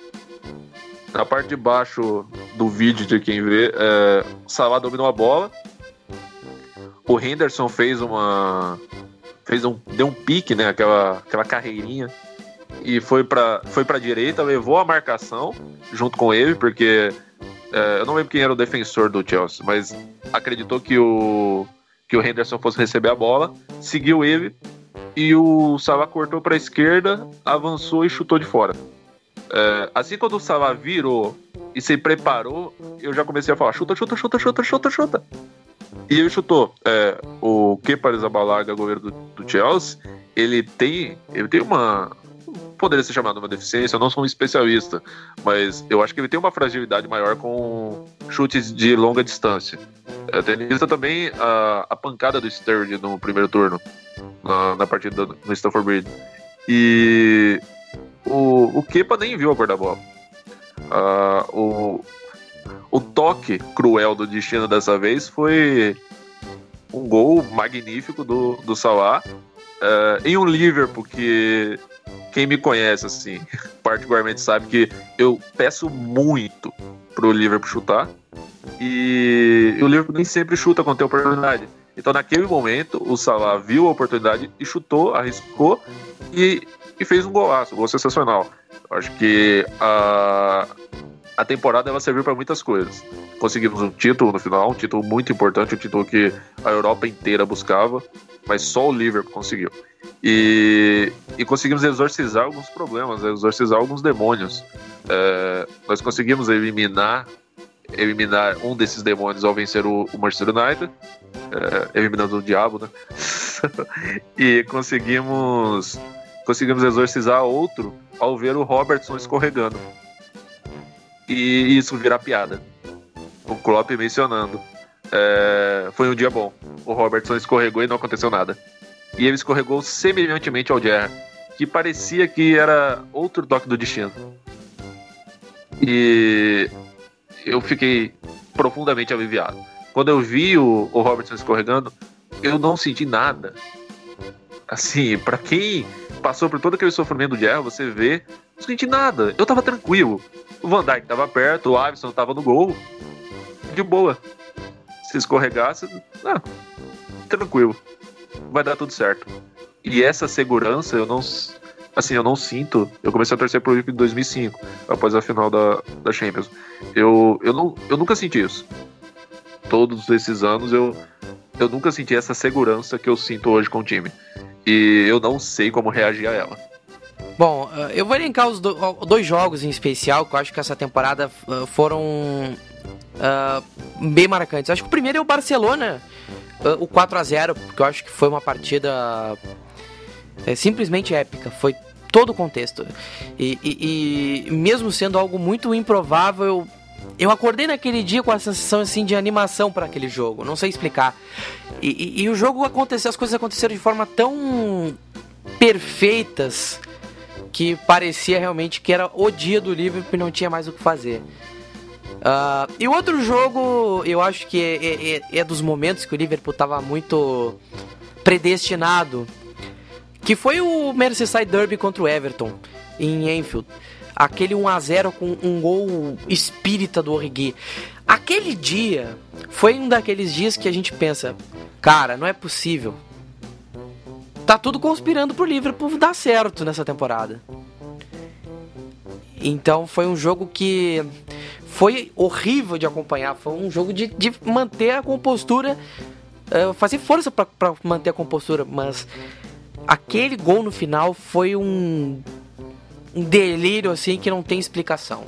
Na parte de baixo do vídeo de quem vê, é, o Salah dominou a bola. O Henderson fez uma fez um deu um pique, né, aquela aquela carreirinha e foi para foi para direita, levou a marcação junto com ele, porque é, eu não lembro quem era o defensor do Chelsea, mas acreditou que o que o Henderson fosse receber a bola, seguiu ele e o Salah cortou para a esquerda, avançou e chutou de fora. É, assim quando o Salah virou e se preparou, eu já comecei a falar: chuta, chuta, chuta, chuta, chuta, chuta. E ele chutou. É, o Kepa Arrizabalaga, goleiro do, do Chelsea, ele tem, ele tem uma, poderia ser chamado uma deficiência, eu não sou um especialista, mas eu acho que ele tem uma fragilidade maior com chutes de longa distância. É, tendo também a, a, pancada do Sturridge no primeiro turno, na, na partida no Stanford Bridge. E o, o Kepa nem viu a cor da bola. O, o toque cruel do destino dessa vez foi um gol magnífico do, do Salah uh, em um Liverpool que quem me conhece, assim, particularmente sabe que eu peço muito pro Liverpool chutar. E, o Liverpool nem sempre chuta quando tem oportunidade. Então, naquele momento, o Salah viu a oportunidade e chutou, arriscou e, e fez um golaço, um gol sensacional. Eu acho que a, a temporada ela serviu para muitas coisas. Conseguimos um título no final, um título muito importante, um título que a Europa inteira buscava, mas só o Liverpool conseguiu. E, e conseguimos exorcizar alguns problemas, exorcizar alguns demônios. É, nós conseguimos eliminar eliminar um desses demônios ao vencer o, o Manchester United, é, eliminando o diabo, né? e conseguimos conseguimos exorcizar outro ao ver o Robertson escorregando. E isso virar piada. O Klopp mencionando. É, foi um dia bom. O Robertson escorregou e não aconteceu nada e ele escorregou semelhantemente ao Jerry, que parecia que era outro toque do destino. E eu fiquei profundamente aliviado. Quando eu vi o, o Robertson escorregando, eu não senti nada. Assim, para quem passou por todo aquele sofrimento de erro, você vê, não senti nada. Eu tava tranquilo. O Van Dijk tava perto, o Alisson tava no gol. De boa. Se escorregasse, ah, tranquilo vai dar tudo certo. E essa segurança eu não assim, eu não sinto. Eu comecei a torcer pro Liverpool em 2005, após a final da, da Champions. Eu, eu, não, eu nunca senti isso. Todos esses anos eu, eu nunca senti essa segurança que eu sinto hoje com o time. E eu não sei como reagir a ela. Bom, eh, eu vou elencar os dois jogos em especial que eu acho que essa temporada eh, foram uh, bem marcantes. Acho que o primeiro é o Barcelona o 4 a 0 porque eu acho que foi uma partida É simplesmente épica. Foi todo o contexto. E, e, e mesmo sendo algo muito improvável, eu acordei naquele dia com a sensação assim de animação para aquele jogo. Não sei explicar. E, e, o jogo aconteceu, as coisas aconteceram de forma tão perfeitas que parecia realmente que era o dia do Liverpool e não tinha mais o que fazer. Uh, e outro jogo, eu acho que é, é, é, é dos momentos que o Liverpool estava muito predestinado, que foi o Merseyside Derby contra o Everton em Enfield. Aquele 1 a 0 com um gol espírita do Origi. Aquele dia foi um daqueles dias que a gente pensa, cara, não é possível. Tá tudo conspirando pro Liverpool dar certo nessa temporada. Então foi um jogo que foi horrível de acompanhar. Foi um jogo de, de manter a compostura, uh, fazer força para manter a compostura, mas aquele gol no final foi um, um delírio assim que não tem explicação.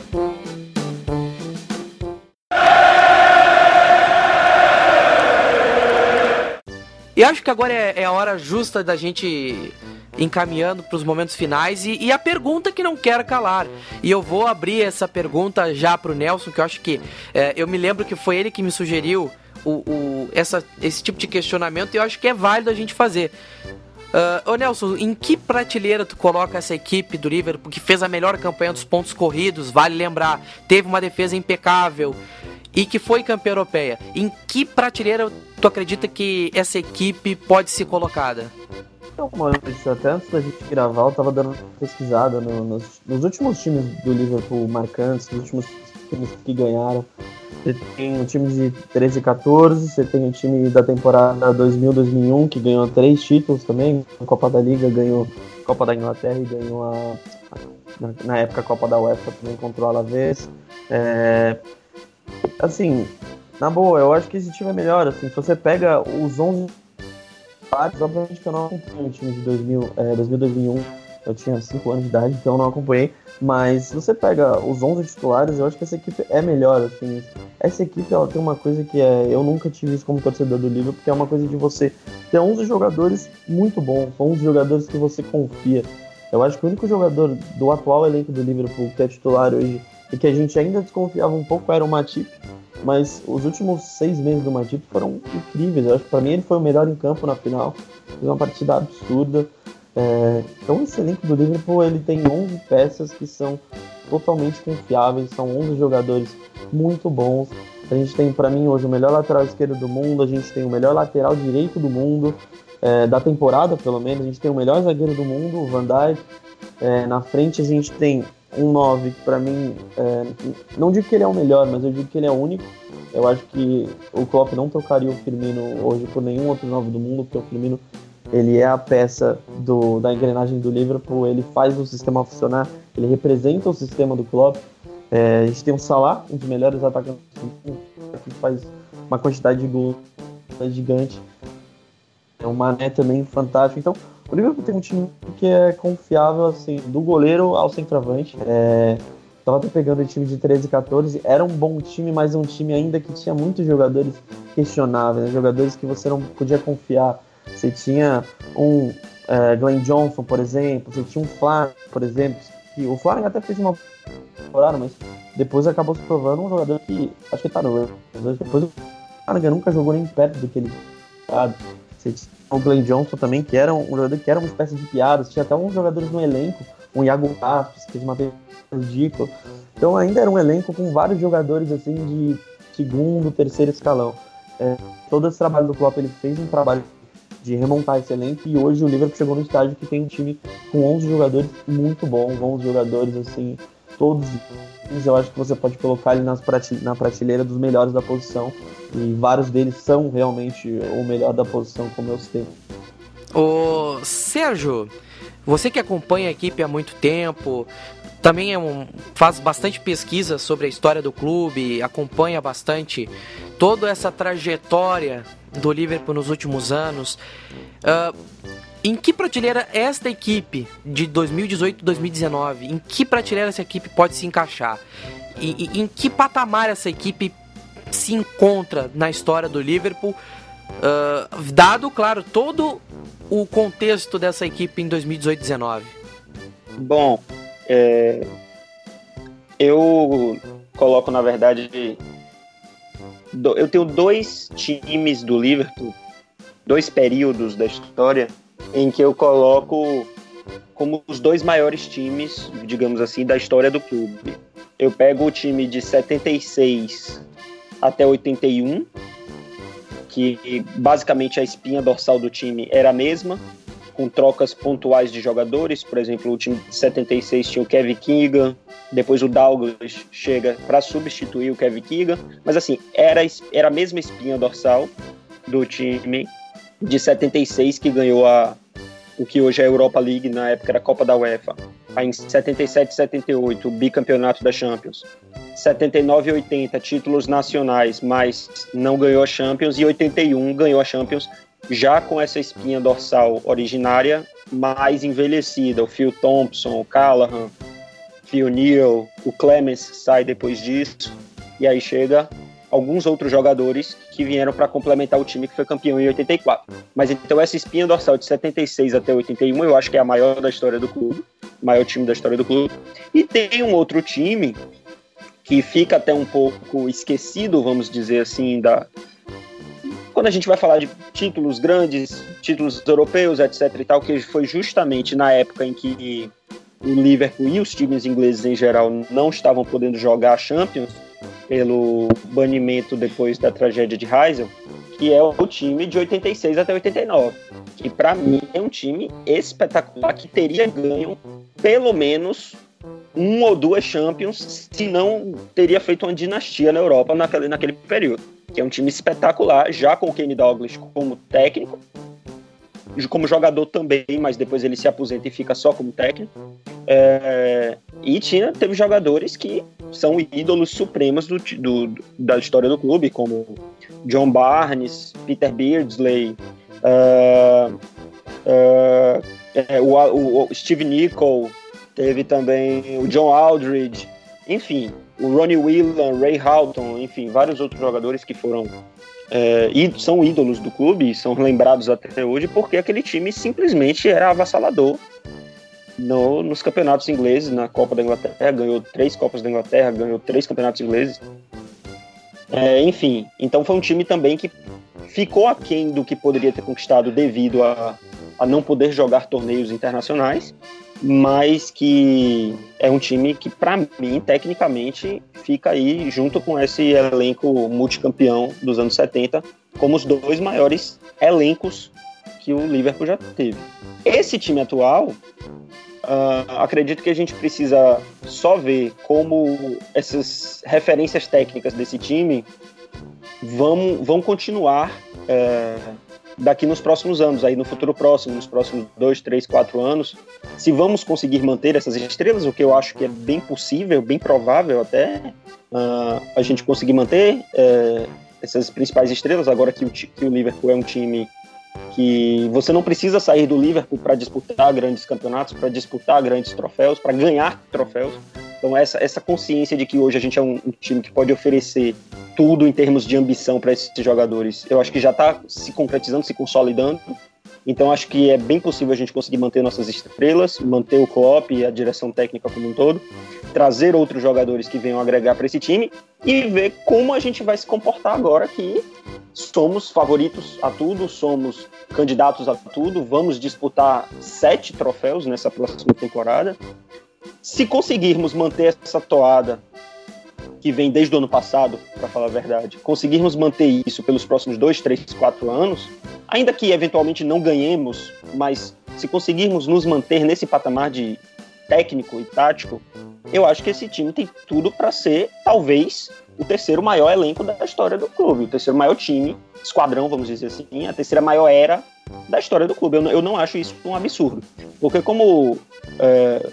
E acho que agora é, é a hora justa da gente encaminhando para os momentos finais e, e, a pergunta que não quer calar. E eu vou abrir essa pergunta já para o Nelson, que eu acho que é, eu me lembro que foi ele que me sugeriu o, o, essa, esse tipo de questionamento e eu acho que é válido a gente fazer. Uh, ô Nelson, em que prateleira tu coloca essa equipe do Liverpool que fez a melhor campanha dos pontos corridos? Vale lembrar, teve uma defesa impecável e que foi campeã europeia. Em que prateleira tu acredita que essa equipe pode ser colocada? Então, Maurício, até antes da gente gravar, eu tava dando uma pesquisada no, nos, nos, últimos times do Liverpool marcantes, nos últimos times que ganharam. Você tem o time de 13 e 14, você tem o time da temporada 2000-2001, que ganhou três títulos também, a Copa da Liga, ganhou a Copa da Inglaterra e ganhou a, na, na época a Copa da UEFA também contra o Alavés. É, assim, na boa, eu acho que esse time é melhor, assim, se você pega os 11 partes, obviamente que eu não acompanhei o time de 2000, é, 2000 2001, eu tinha 5 anos de idade, então eu não acompanhei, mas se você pega os 11 titulares, eu acho que essa equipe é melhor, assim, essa equipe ela tem uma coisa que é, eu nunca tive isso como torcedor do Liverpool, porque é uma coisa de você ter 11 jogadores muito bons, 11 jogadores que você confia. Eu acho que o único jogador do atual elenco do Liverpool que é titular hoje e que a gente ainda desconfiava um pouco era o Matip, mas os últimos seis meses do Matip foram incríveis. Eu acho que para mim ele foi o melhor em campo na final. Fez uma partida absurda. É, então esse elenco do Liverpool ele tem 11 peças que são totalmente confiáveis, são 11 jogadores muito bons. A gente tem para mim hoje o melhor lateral esquerdo do mundo, a gente tem o melhor lateral direito do mundo, é, da temporada pelo menos, a gente tem o melhor zagueiro do mundo, o Van Dijk. É, na frente a gente tem um 9 que para mim, é, não digo que ele é o melhor, mas eu digo que ele é único. Eu acho que o Klopp não trocaria o Firmino hoje por nenhum outro 9 do mundo, porque o Firmino ele é a peça do, da engrenagem do Liverpool, ele faz o sistema funcionar, ele representa o sistema do Klopp. É, a gente tem o Salah, um dos melhores atacantes do mundo, que faz uma quantidade de gols gigante. É o Mané também fantástico. Então, o Liverpool tem um time que é confiável, assim, do goleiro ao centroavante. É, tava até pegando o time de 13 e 14. Era um bom time, mas um time ainda que tinha muitos jogadores questionáveis, né? jogadores que você não podia confiar. Você tinha um é, Glenn Johnson, por exemplo, você tinha um Flanagan, por exemplo, que o Flanagan até fez uma temporada, mas depois acabou se provando um jogador que acho que tá no. Depois o Flanagan nunca jogou nem perto do que ele. Tinha o Glenn Johnson também, que era um jogador que era uma espécie de piada. Tinha até alguns jogadores no elenco, um Iago Aspas, que fez uma ridícula. Então ainda era um elenco com vários jogadores assim de segundo, terceiro escalão. É, todo esse trabalho do Klopp, ele fez um trabalho de remontar esse elenco e hoje o Liverpool chegou no estágio que tem um time com 11 jogadores muito bons, 11 jogadores assim, todos eu acho que você pode colocar ele nas na prateleira dos melhores da posição e vários deles são realmente o melhor da posição, como eu citei. Ô Sérgio, você que acompanha a equipe há muito tempo, também é um, faz bastante pesquisa sobre a história do clube, acompanha bastante toda essa trajetória do Liverpool nos últimos anos. Uh, em que prateleira esta equipe de 2018 2019, em que prateleira essa equipe pode se encaixar? E, em que patamar essa equipe se encontra na história do Liverpool? Uh, dado, claro, todo o contexto dessa equipe em 2018-19? Bom, é, eu coloco, na verdade, eu tenho dois times do Liverpool, dois períodos da história em que eu coloco como os dois maiores times, digamos assim, da história do clube. Eu pego o time de 76 até 81, que basicamente a espinha dorsal do time era a mesma, com trocas pontuais de jogadores. Por exemplo, o time de 76 tinha o Kevin Keegan, depois o Douglas chega para substituir o Kevin Keegan, mas assim, era, era a mesma espinha dorsal do time de 76 que ganhou a, o que hoje é a Europa League, na época era a Copa da UEFA. Aí em 77 e 78, o bicampeonato da Champions. 79 e 80, títulos nacionais, mas não ganhou a Champions. E 81 ganhou a Champions, já com essa espinha dorsal originária, mais envelhecida. O Phil Thompson, o Callahan, Phil Neal, o Clemens sai depois disso. E aí chega alguns outros jogadores que vieram para complementar o time que foi campeão em 84. Mas então essa espinha dorsal de 76 até 81 eu acho que é a maior da história do clube, maior time da história do clube. E tem um outro time que fica até um pouco esquecido, vamos dizer assim, da quando a gente vai falar de títulos grandes, títulos europeus, etc e tal, que foi justamente na época em que o Liverpool e os times ingleses em geral não estavam podendo jogar a Champions, pelo banimento depois da tragédia de Heysel, que é o time de 86 até 89, que para mim é um time espetacular que teria ganho pelo menos um ou duas Champions, se não teria feito uma dinastia na Europa naquele, naquele período. Que é um time espetacular, já com o Kenny Douglas como técnico, como jogador também, mas depois ele se aposenta e fica só como técnico. É, e tinha, teve jogadores que são ídolos supremos do, do, da história do clube, como John Barnes, Peter Beardsley, uh, uh, o, o, Steve Nicol, teve também o John Aldridge, enfim, o Ronnie Whelan, Ray Houghton, enfim, vários outros jogadores que foram é, são ídolos do clube, são lembrados até hoje, porque aquele time simplesmente era avassalador no, nos campeonatos ingleses, na Copa da Inglaterra, ganhou três Copas da Inglaterra, ganhou três campeonatos ingleses. É, enfim, então foi um time também que ficou aquém do que poderia ter conquistado devido a, a não poder jogar torneios internacionais mas que é um time que, para mim, tecnicamente, fica aí junto com esse elenco multicampeão dos anos 70, como os dois maiores elencos que o Liverpool já teve. Esse time atual, uh, acredito que a gente precisa só ver como essas referências técnicas desse time vão, vão continuar. Uh, daqui nos próximos anos, aí no futuro próximo, nos próximos dois, três, quatro anos, se vamos conseguir manter essas estrelas, o que eu acho que é bem possível, bem provável até, uh, a gente conseguir manter uh, essas principais estrelas, agora que o, que o Liverpool é um time que você não precisa sair do Liverpool para disputar grandes campeonatos, para disputar grandes troféus, para ganhar troféus. Então essa, essa consciência de que hoje a gente é um, um time que pode oferecer tudo em termos de ambição para esses jogadores, eu acho que já está se concretizando, se consolidando. Então acho que é bem possível a gente conseguir manter nossas estrelas, manter o Klopp e a direção técnica como um todo, trazer outros jogadores que venham agregar para esse time e ver como a gente vai se comportar agora que somos favoritos a tudo, somos candidatos a tudo, vamos disputar sete troféus nessa próxima temporada. Se conseguirmos manter essa toada que vem desde o ano passado, para falar a verdade, conseguirmos manter isso pelos próximos dois, três, quatro anos, ainda que eventualmente não ganhemos, mas se conseguirmos nos manter nesse patamar de técnico e tático, eu acho que esse time tem tudo para ser, talvez, o terceiro maior elenco da história do clube, o terceiro maior time, esquadrão, vamos dizer assim, a terceira maior era da história do clube. Eu não, eu não acho isso um absurdo, porque como é,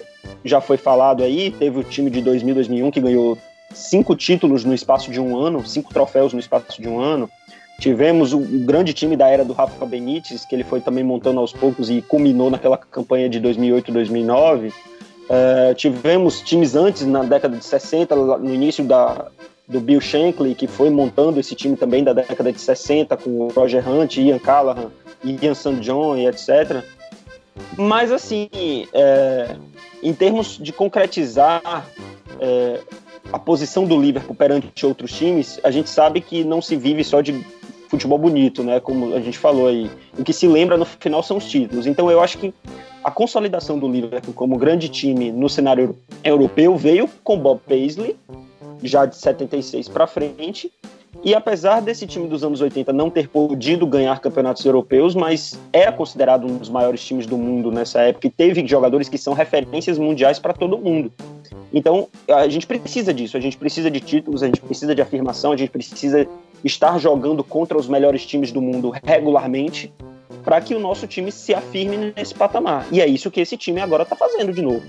já foi falado aí, teve o time de 2000, 2001 que ganhou cinco títulos no espaço de um ano, cinco troféus no espaço de um ano. Tivemos o, o, grande time da era do Rafa Benítez, que ele foi também montando aos poucos e culminou naquela campanha de 2008 2009. Uh, tivemos times antes, na década de 60, no início da, do Bill Shankly, que foi montando esse time também da década de 60, com o Roger Hunt, Ian Callahan, Ian St. John e etc. Mas, assim, é, em termos de concretizar é, a posição do Liverpool perante outros times, a gente sabe que não se vive só de futebol bonito, né? Como a gente falou aí. O que se lembra no final são os títulos. Então eu acho que a consolidação do Liverpool como grande time no cenário europeu veio com Bob Paisley, já de 76 para frente. E apesar desse time dos anos 80 não ter podido ganhar campeonatos europeus, mas era considerado um dos maiores times do mundo nessa época e teve jogadores que são referências mundiais para todo mundo. Então, a gente precisa disso, a gente precisa de títulos, a gente precisa de afirmação, a gente precisa estar jogando contra os melhores times do mundo regularmente para que o nosso time se afirme nesse patamar. E é isso que esse time agora está fazendo de novo.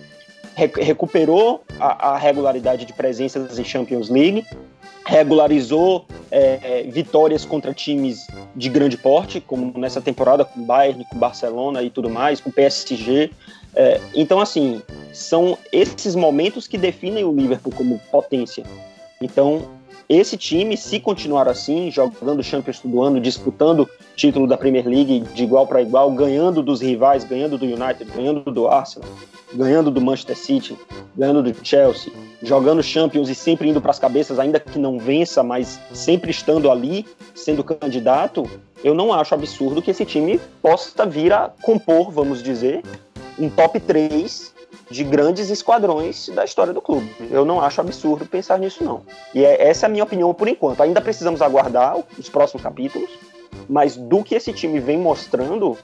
Re recuperou a, a, regularidade de presenças em Champions League, regularizou é, vitórias contra times de grande porte, como nessa temporada com Bayern, com Barcelona e tudo mais, com PSG. É, então, assim, são esses momentos que definem o Liverpool como potência. Então, esse time, se continuar assim, jogando Champions todo ano, disputando título da Premier League de igual para igual, ganhando dos rivais, ganhando do United, ganhando do Arsenal, ganhando do Manchester City, ganhando do Chelsea, jogando Champions e sempre indo para as cabeças, ainda que não vença, mas sempre estando ali, sendo candidato, eu não acho absurdo que esse time possa vir a compor, vamos dizer, um top 3 de grandes esquadrões da história do clube. Eu não acho absurdo pensar nisso, não. E é, essa é a minha opinião por enquanto. Ainda precisamos aguardar os próximos capítulos, mas do que esse time vem mostrando,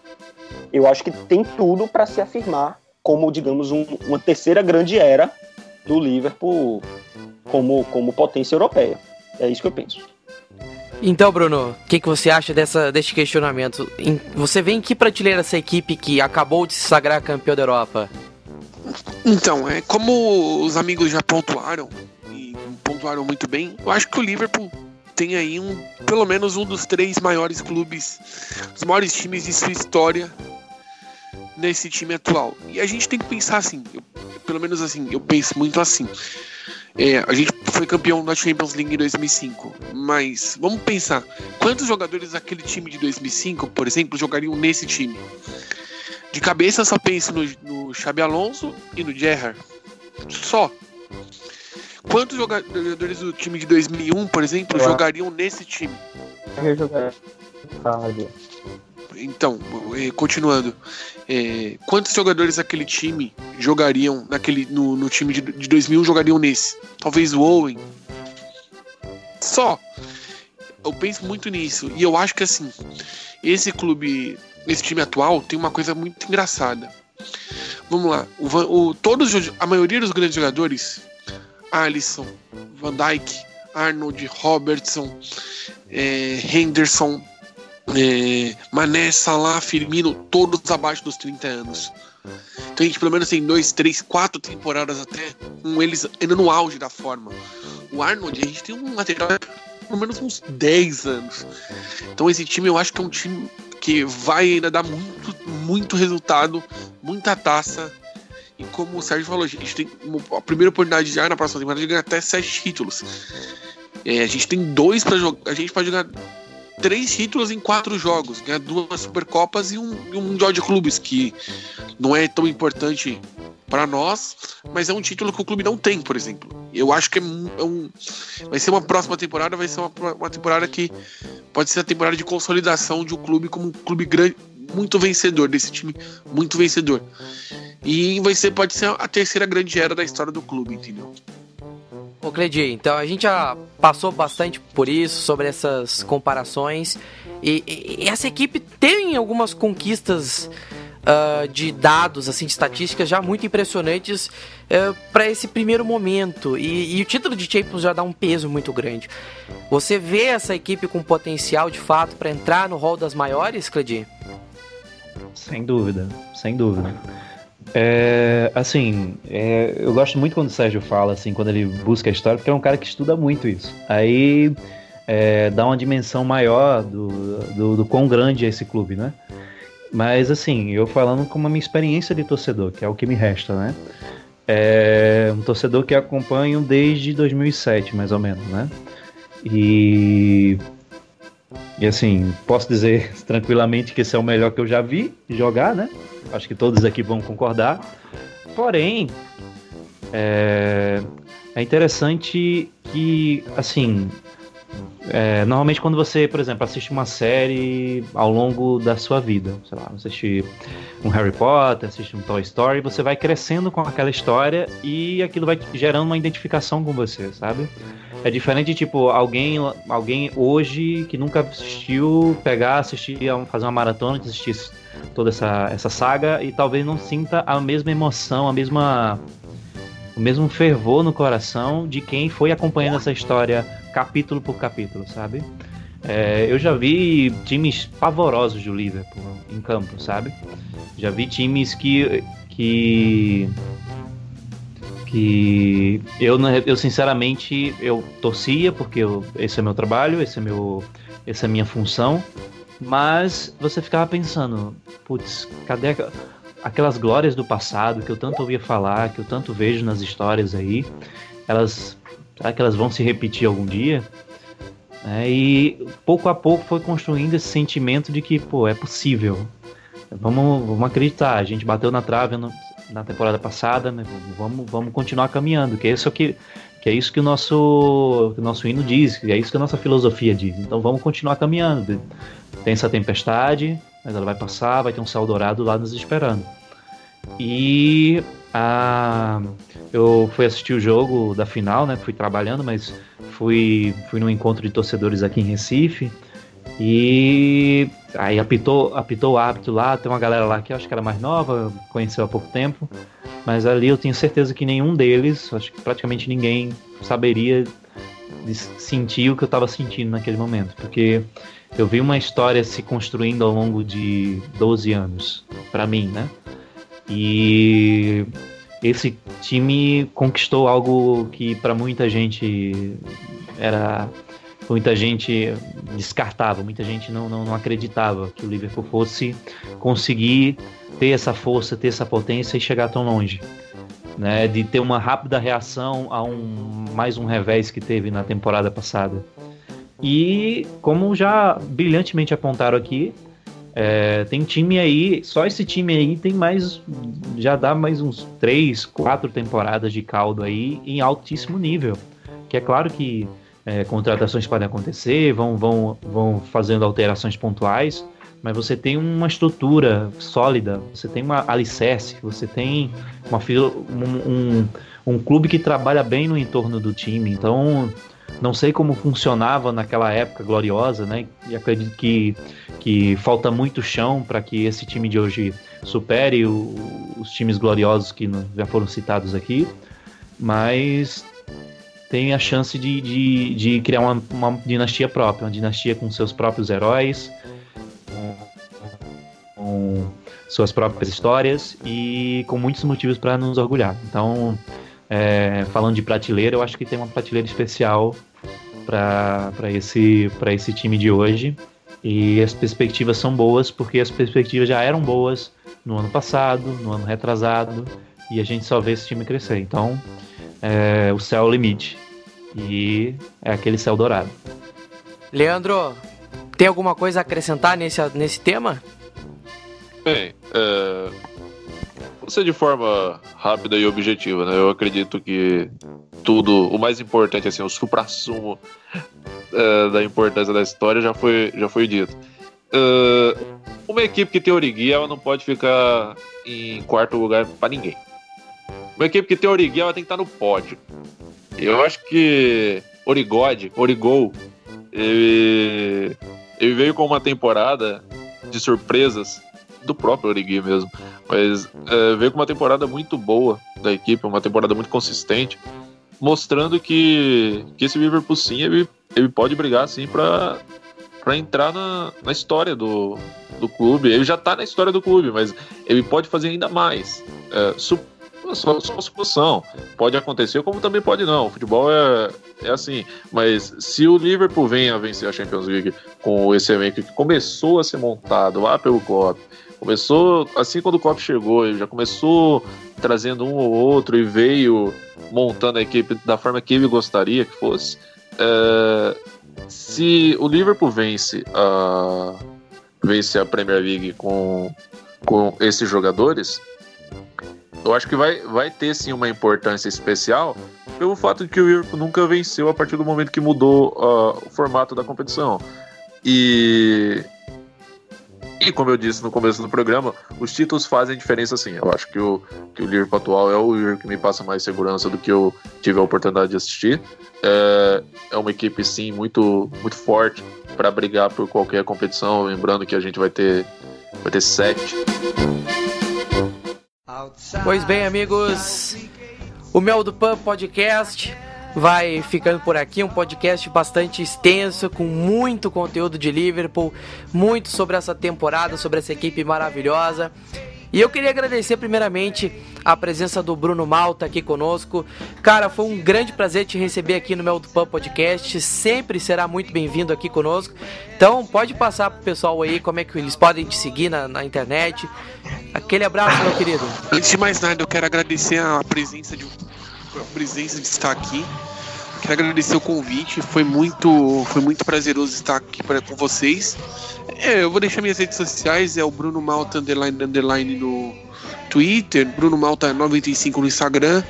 eu acho que tem tudo para se afirmar como, digamos, um, uma terceira grande era do Liverpool como, como potência europeia. É isso que eu penso. Então, Bruno, o que, que você acha dessa, deste questionamento? Você vê em que prateleira essa equipe que acabou de se sagrar campeão da Europa? Então, é como os amigos já pontuaram e pontuaram muito bem, eu acho que o Liverpool tem aí um, pelo menos um dos três maiores clubes, os maiores times de sua história nesse time atual. E a gente tem que pensar assim, eu, pelo menos assim, eu penso muito assim. É, a gente foi campeão da Champions League em 2005, mas vamos pensar, quantos jogadores daquele time de 2005, por exemplo, jogariam nesse time? De cabeça só penso no, no Xabi Alonso e no Gerrard. Só. Quantos jogadores do time de 2001, por exemplo, Eu jogariam acho. nesse time? Então, eh, continuando. É, quantos jogadores daquele time jogariam naquele, no, no time de, de 2001 jogariam nesse? Talvez o Owen. Só. Eu penso muito nisso. E eu acho que assim, esse clube nesse time atual tem uma coisa muito engraçada. Vamos lá, o, o, todos, a maioria dos grandes jogadores, Alisson, Van Dijk, Arnold, Robertson, é, Henderson, é, Mané, Salah, Firmino, todos abaixo dos 30 anos. Então a gente pelo menos tem dois, três, quatro temporadas até com eles ainda no auge da forma. O Arnold, a gente tem um lateral pelo menos uns 10 anos. Então esse time eu acho que é um time que vai ainda dar muito, muito resultado, muita taça. E como o Sérgio falou, a gente tem a primeira oportunidade já na próxima temporada de ganhar até sete títulos. É, a gente tem dois para jogar. A gente pode jogar três títulos em quatro jogos, ganhar duas Supercopas e um, e um Mundial de Clubes, que não é tão importante para nós, mas é um título que o clube não tem, por exemplo. Eu acho que é um, é um vai ser uma próxima temporada, vai ser uma, uma, temporada que pode ser a temporada de consolidação de um clube como um clube grande, muito vencedor desse time, muito vencedor. E vai ser pode ser a terceira grande era da história do clube, entendeu? Ô Cledir, então a gente já passou bastante por isso, sobre essas comparações. E, e essa equipe tem algumas conquistas uh, de dados, assim, de estatísticas já muito impressionantes uh, ah, para esse primeiro momento. E, e, o título de Champions já dá um peso muito grande. Você vê essa equipe com potencial de fato para entrar no hall das maiores, Cledir? Sem dúvida, sem dúvida. É, assim, é, eu gosto muito quando o Sérgio fala, assim, quando ele busca a história, porque é um cara que estuda muito isso. Aí é, dá uma dimensão maior do, do, do, quão grande é esse clube, né? Mas assim, eu falando como a minha experiência de torcedor, que é o que me resta, né? É um torcedor que acompanho desde 2007, mais ou menos, né? E E assim, posso dizer tranquilamente que esse é o melhor que eu já vi jogar, né? Acho que todos aqui vão concordar. Porém, é, é interessante que, assim, é, normalmente quando você, por exemplo, assiste uma série ao longo da sua vida, sei lá, assiste um Harry Potter, assiste um Toy Story, você vai crescendo com aquela história e aquilo vai gerando uma identificação com você, sabe? É diferente de, tipo, alguém, alguém hoje que nunca assistiu, pegar, assistir, fazer uma maratona, assistir toda essa, essa saga e talvez não sinta a mesma emoção, a mesma o mesmo fervor no coração de quem foi acompanhando essa história capítulo por capítulo, sabe? É, eu já vi times pavorosos do Liverpool em campo, sabe? Já vi times que que que eu, eu sinceramente eu torcia porque eu, esse é meu trabalho, esse é meu essa é a minha função, mas você ficava pensando, putz, cadê aquelas glórias do passado que eu tanto ouvia falar, que eu tanto vejo nas histórias aí, elas será que elas vão se repetir algum dia? É, e pouco a pouco foi construindo esse sentimento de que, pô, é possível. Vamos, vamos acreditar. A gente bateu na trave no, na temporada passada, né? vamos, vamos continuar caminhando. Que é isso que, que é isso que o nosso, que o nosso hino diz, que é isso que a nossa filosofia diz. Então vamos continuar caminhando. Tem essa tempestade, mas ela vai passar, vai ter um céu dourado lá nos esperando. E a, eu fui assistir o jogo da final, né? Fui trabalhando, mas fui, fui num encontro de torcedores aqui em Recife. E aí apitou, apitou o árbitro lá, tem uma galera lá que eu acho que era mais nova, conheceu há pouco tempo, mas ali eu tenho certeza que nenhum deles, acho que praticamente ninguém saberia sentir o que eu estava sentindo naquele momento, porque eu vi uma história se construindo ao longo de 12 anos, para mim, né? E esse time conquistou algo que para muita gente era muita gente descartava, muita gente não, não, não, acreditava que o Liverpool fosse conseguir ter essa força, ter essa potência e chegar tão longe. Né, de ter uma rápida reação a um mais um revés que teve na temporada passada. E como já brilhantemente apontaram aqui, é, tem time aí, só esse time aí tem mais, já dá mais uns três, quatro temporadas de caldo aí em altíssimo nível. Que é claro que é, contratações podem acontecer, vão, vão, vão fazendo alterações pontuais, mas você tem uma estrutura sólida, você tem uma alicerce, você tem uma, um, um, um clube que trabalha bem no entorno do time. Então, não sei como funcionava naquela época gloriosa, né? E acredito que, que falta muito chão para que esse time de hoje supere o, os times gloriosos que já foram citados aqui. Mas tem a chance de, de, de criar uma, uma, dinastia própria, uma dinastia com seus próprios heróis, com, suas próprias histórias e com muitos motivos para nos orgulhar. Então, é, falando de prateleira, eu acho que tem uma prateleira especial para esse, esse time de hoje. E as perspectivas são boas porque as perspectivas já eram boas no ano passado, no ano retrasado, e a gente só vê esse time crescer. Então, é, o céu é o limite. E é aquele céu dourado. Leandro, tem alguma coisa a acrescentar nesse, nesse tema? Bem, é, você de forma rápida e objetiva, né? Eu acredito que tudo, o mais importante, assim, o supra-sumo é, da importância da história já foi, já foi dito. Uh, uma equipe que tem Origui, ela não pode ficar em quarto lugar para ninguém. Uma equipe que tem Origui, ela tem que estar no pódio. Eu acho que Origode, Origol, ele, ele veio com uma temporada de surpresas do próprio Origui mesmo. Mas é, veio com uma temporada muito boa da equipe, uma temporada muito consistente, mostrando que, que esse Liverpool sim, ele, ele pode brigar assim para para entrar na, na história do, do clube. Ele já está na história do clube, mas ele pode fazer ainda mais. É, só, só suposição. Pode acontecer, como também pode não. O futebol é, é assim. Mas se o Liverpool vem a vencer a Champions League com esse elenco que começou a ser montado lá pelo Klopp, começou assim quando o Klopp chegou, ele já começou trazendo um ou outro e veio montando a equipe da forma que ele gostaria que fosse. É, se o Liverpool vence a, vence a Premier League com, com esses jogadores, eu acho que vai, vai ter sim uma importância especial pelo fato de que o Liverpool nunca venceu a partir do momento que mudou uh, o formato da competição. E e como eu disse no começo do programa, os títulos fazem diferença sim. Eu acho que o, que o Liverpool atual é o Liverpool que me passa mais segurança do que eu tive a oportunidade de assistir. É, é uma equipe sim muito, muito forte para brigar por qualquer competição. Lembrando que a gente vai ter, vai ter sete. Pois bem, amigos, o Mel do Pan Podcast vai ficando por aqui. Um podcast bastante extenso, com muito conteúdo de Liverpool, muito sobre essa temporada, sobre essa equipe maravilhosa. E eu queria agradecer primeiramente a presença do Bruno Malta aqui conosco. Cara, foi um grande prazer te receber aqui no meu Pan Podcast. Sempre será muito bem-vindo aqui conosco. Então pode passar pro pessoal aí como é que eles podem te seguir na, na internet. Aquele abraço, meu querido. Antes de mais nada, eu quero agradecer a presença de a presença de estar aqui. Quero agradecer o convite, foi muito, foi muito prazeroso estar aqui pra, com vocês. É, eu vou deixar minhas redes sociais, é o Bruno Malta underline, underline no Twitter, Bruno Malta 95 no Instagram,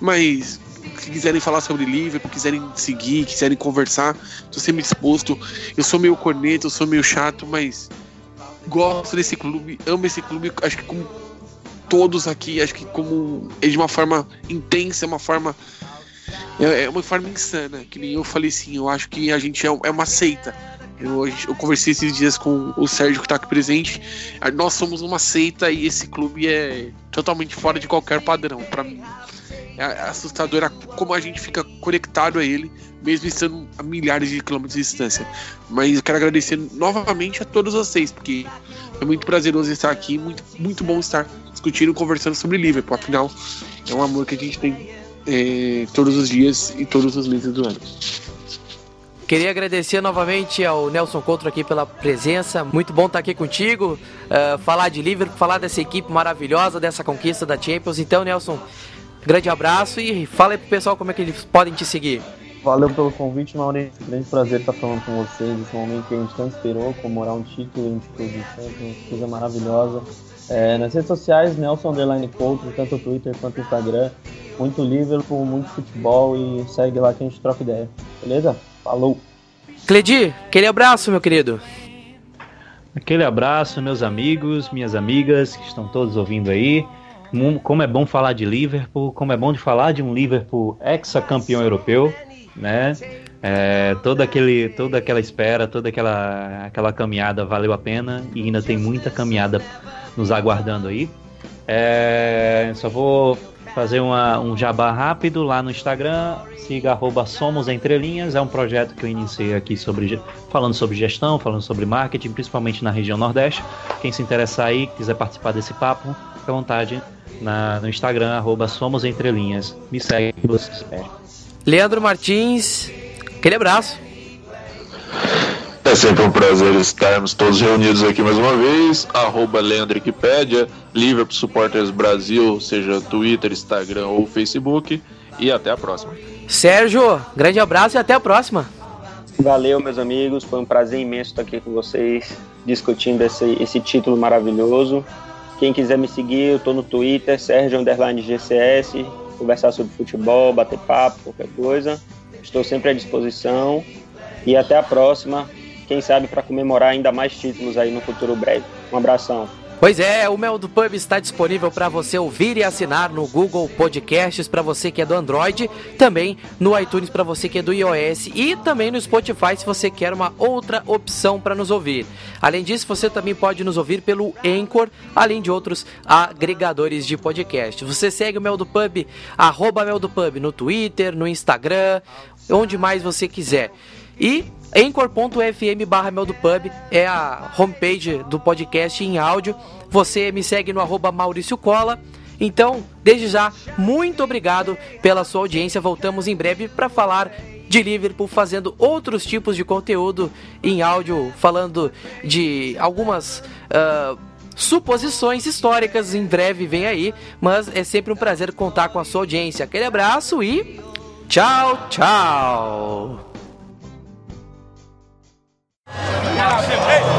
mas se quiserem falar sobre Liverpool, quiserem seguir, quiserem conversar, estou sempre disposto. Eu sou meio corneta, eu sou meio chato, mas gosto desse clube, amo esse clube, acho que como todos aqui, acho que como é de uma forma intensa, uma forma é, é uma forma insana, que nem eu falei assim, eu acho que a gente é, é uma seita. Eu, eu, conversei esses dias com o Sérgio que está aqui presente. Nós somos uma seita e esse clube é totalmente fora de qualquer padrão. Para mim, é assustador como a gente fica conectado a ele, mesmo estando a milhares de quilômetros de distância. Mas eu quero agradecer novamente a todos vocês, porque é muito prazeroso estar aqui, muito, muito bom estar discutindo, conversando sobre Liverpool. Afinal, é um amor que a gente tem é, todos os dias e todos os meses do ano. Queria agradecer novamente ao Nelson Couto aqui pela presença. Muito bom estar aqui contigo, uh, falar de Liverpool, falar dessa equipe maravilhosa, dessa conquista da Champions. Então, Nelson, grande abraço e fala aí pro pessoal como é que eles podem te seguir. Valeu pelo convite, Maurício. Grande prazer estar falando com vocês. Esse momento que a gente tanto esperou, comemorar um título, um título de Champions, coisa maravilhosa. É, nas redes sociais, Nelson Underline Couto, tanto Twitter quanto Instagram. Muito Liverpool, muito futebol e segue lá que a gente troca ideia. Beleza? Falou! Cledi, aquele abraço, meu querido. Aquele abraço, meus amigos, minhas amigas que estão todos ouvindo aí. Como é bom falar de Liverpool, como é bom de falar de um Liverpool ex-campeão europeu, né? É, toda, aquele, toda aquela espera, toda aquela, aquela caminhada valeu a pena e ainda tem muita caminhada nos aguardando aí. É, só vou fazer uma, um jabá rápido lá no Instagram, siga arroba Somos é um projeto que eu iniciei aqui sobre, falando sobre gestão, falando sobre marketing, principalmente na região Nordeste. Quem se interessar aí, quiser participar desse papo, fica à vontade na, no Instagram, arroba Somos. Me segue você espera. Leandro Martins, aquele abraço. É sempre um prazer estarmos todos reunidos aqui mais uma vez. Arroba Leandro Wikipédia, Liverpool Supporters Brasil, seja Twitter, Instagram ou Facebook. E até a próxima. Sérgio, grande abraço e até a próxima. Valeu, meus amigos. Foi um prazer imenso estar aqui com vocês, discutindo esse, esse título maravilhoso. Quem quiser me seguir, eu estou no Twitter, Sérgio Underline GCS, conversar sobre futebol, bater papo, qualquer coisa. Estou sempre à disposição. E até a próxima quem sabe para comemorar ainda mais títulos aí no futuro breve. Um abração. Pois é, o Mel do Pub está disponível para você ouvir e assinar no Google Podcasts para você que é do Android, também no iTunes para você que é do iOS e também no Spotify se você quer uma outra opção para nos ouvir. Além disso, você também pode nos ouvir pelo Anchor, além de outros agregadores de podcast. Você segue o Mel do Pub, arroba Mel do Pub no Twitter, no Instagram, onde mais você quiser. E Anchor.fm barra é a homepage do podcast em áudio. Você me segue no arroba Maurício Cola. Então, desde já, muito obrigado pela sua audiência. Voltamos em breve para falar de Liverpool, fazendo outros tipos de conteúdo em áudio, falando de algumas. Uh, suposições históricas em breve vem aí, mas é sempre um prazer contar com a sua audiência. Aquele abraço e tchau, tchau. Ei,